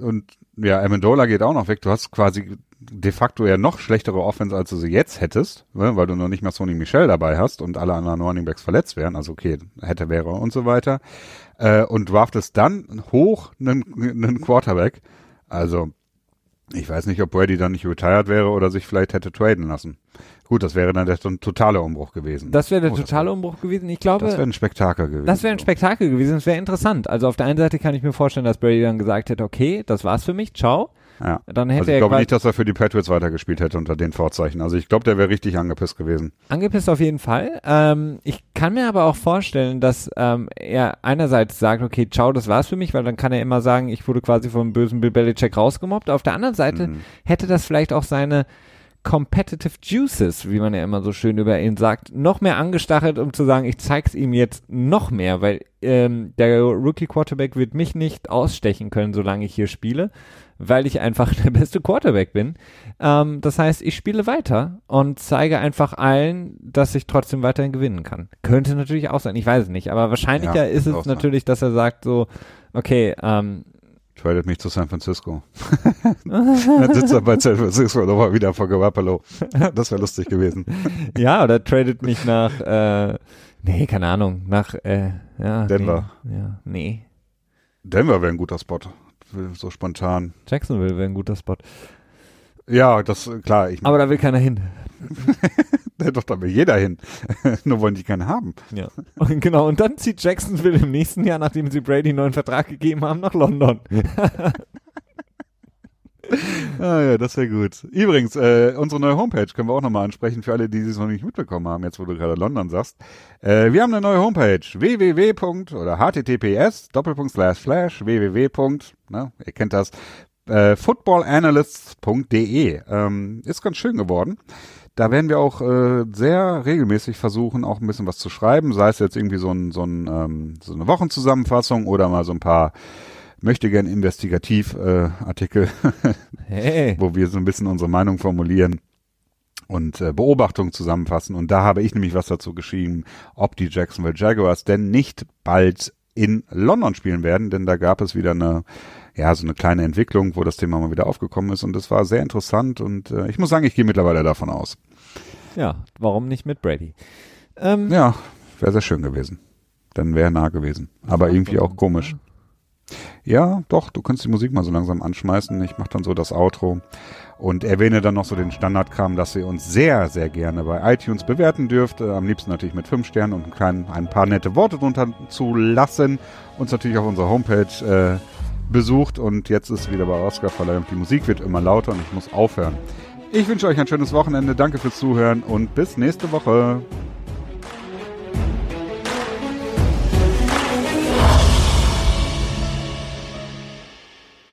und ja, Amendola geht auch noch weg. Du hast quasi de facto ja noch schlechtere Offense, als du sie jetzt hättest, ne, weil du noch nicht mal Sony Michel dabei hast und alle anderen Running Backs verletzt wären. Also okay, hätte, wäre und so weiter. Äh, und draftest dann hoch einen, einen Quarterback. Also ich weiß nicht, ob Brady dann nicht retired wäre oder sich vielleicht hätte traden lassen. Gut, das wäre dann der totale Umbruch gewesen. Das wäre der oh, totale Umbruch gewesen. Ich glaube, das wäre ein Spektakel gewesen. Das wäre ein Spektakel gewesen. Das wäre interessant. Also auf der einen Seite kann ich mir vorstellen, dass Brady dann gesagt hätte, okay, das war's für mich, ciao. Ja. Dann hätte also ich glaube nicht, dass er für die Patriots weitergespielt hätte unter den Vorzeichen. Also ich glaube, der wäre richtig angepisst gewesen. Angepisst auf jeden Fall. Ähm, ich kann mir aber auch vorstellen, dass ähm, er einerseits sagt, okay, ciao, das war's für mich, weil dann kann er immer sagen, ich wurde quasi vom bösen Bill Belichick rausgemobbt. Auf der anderen Seite mhm. hätte das vielleicht auch seine Competitive Juices, wie man ja immer so schön über ihn sagt, noch mehr angestachelt, um zu sagen, ich zeig's ihm jetzt noch mehr, weil ähm, der Rookie Quarterback wird mich nicht ausstechen können, solange ich hier spiele weil ich einfach der beste Quarterback bin. Ähm, das heißt, ich spiele weiter und zeige einfach allen, dass ich trotzdem weiterhin gewinnen kann. Könnte natürlich auch sein, ich weiß es nicht, aber wahrscheinlicher ja, ist es natürlich, dass er sagt so, okay, ähm, Tradet mich zu San Francisco. [LAUGHS] Dann sitzt er bei San Francisco nochmal wieder vor Garoppolo. Das wäre lustig gewesen. [LAUGHS] ja, oder tradet mich nach, äh, nee, keine Ahnung, nach, äh, ja. Denver. Nee, ja, nee. Denver wäre ein guter Spot so spontan. Jacksonville wäre ein guter Spot. Ja, das klar. Ich Aber da will keiner hin. [LAUGHS] Doch, da will jeder hin. [LAUGHS] Nur wollen die keinen haben. Ja. Und [LAUGHS] genau, und dann zieht Jacksonville im nächsten Jahr, nachdem sie Brady einen neuen Vertrag gegeben haben, nach London. [LAUGHS] ah ja, das wäre gut. Übrigens, äh, unsere neue Homepage können wir auch nochmal ansprechen für alle, die es noch nicht mitbekommen haben, jetzt wo du gerade London sagst. Äh, wir haben eine neue Homepage, www. oder https doppelpunkt slash slash www. Ne, ihr kennt das, äh, footballanalysts.de. Ähm, ist ganz schön geworden. Da werden wir auch äh, sehr regelmäßig versuchen, auch ein bisschen was zu schreiben, sei es jetzt irgendwie so, ein, so, ein, ähm, so eine Wochenzusammenfassung oder mal so ein paar möchte gern Investigativ-Artikel, äh, [LAUGHS] hey. wo wir so ein bisschen unsere Meinung formulieren und äh, Beobachtungen zusammenfassen. Und da habe ich nämlich was dazu geschrieben, ob die Jacksonville Jaguars denn nicht bald in London spielen werden, denn da gab es wieder eine, ja, so eine kleine Entwicklung, wo das Thema mal wieder aufgekommen ist und das war sehr interessant und äh, ich muss sagen, ich gehe mittlerweile davon aus. Ja, warum nicht mit Brady? Ähm, ja, wäre sehr schön gewesen. Dann wäre nah gewesen. Aber irgendwie auch komisch. Ja, doch, du kannst die Musik mal so langsam anschmeißen. Ich mache dann so das Outro und erwähne dann noch so den Standardkram, dass ihr uns sehr, sehr gerne bei iTunes bewerten dürft. Äh, am liebsten natürlich mit fünf Sternen und ein, klein, ein paar nette Worte drunter zu lassen. Uns natürlich auf unserer Homepage äh, besucht und jetzt ist wieder bei Oscarverleihung. Die Musik wird immer lauter und ich muss aufhören. Ich wünsche euch ein schönes Wochenende. Danke fürs Zuhören und bis nächste Woche.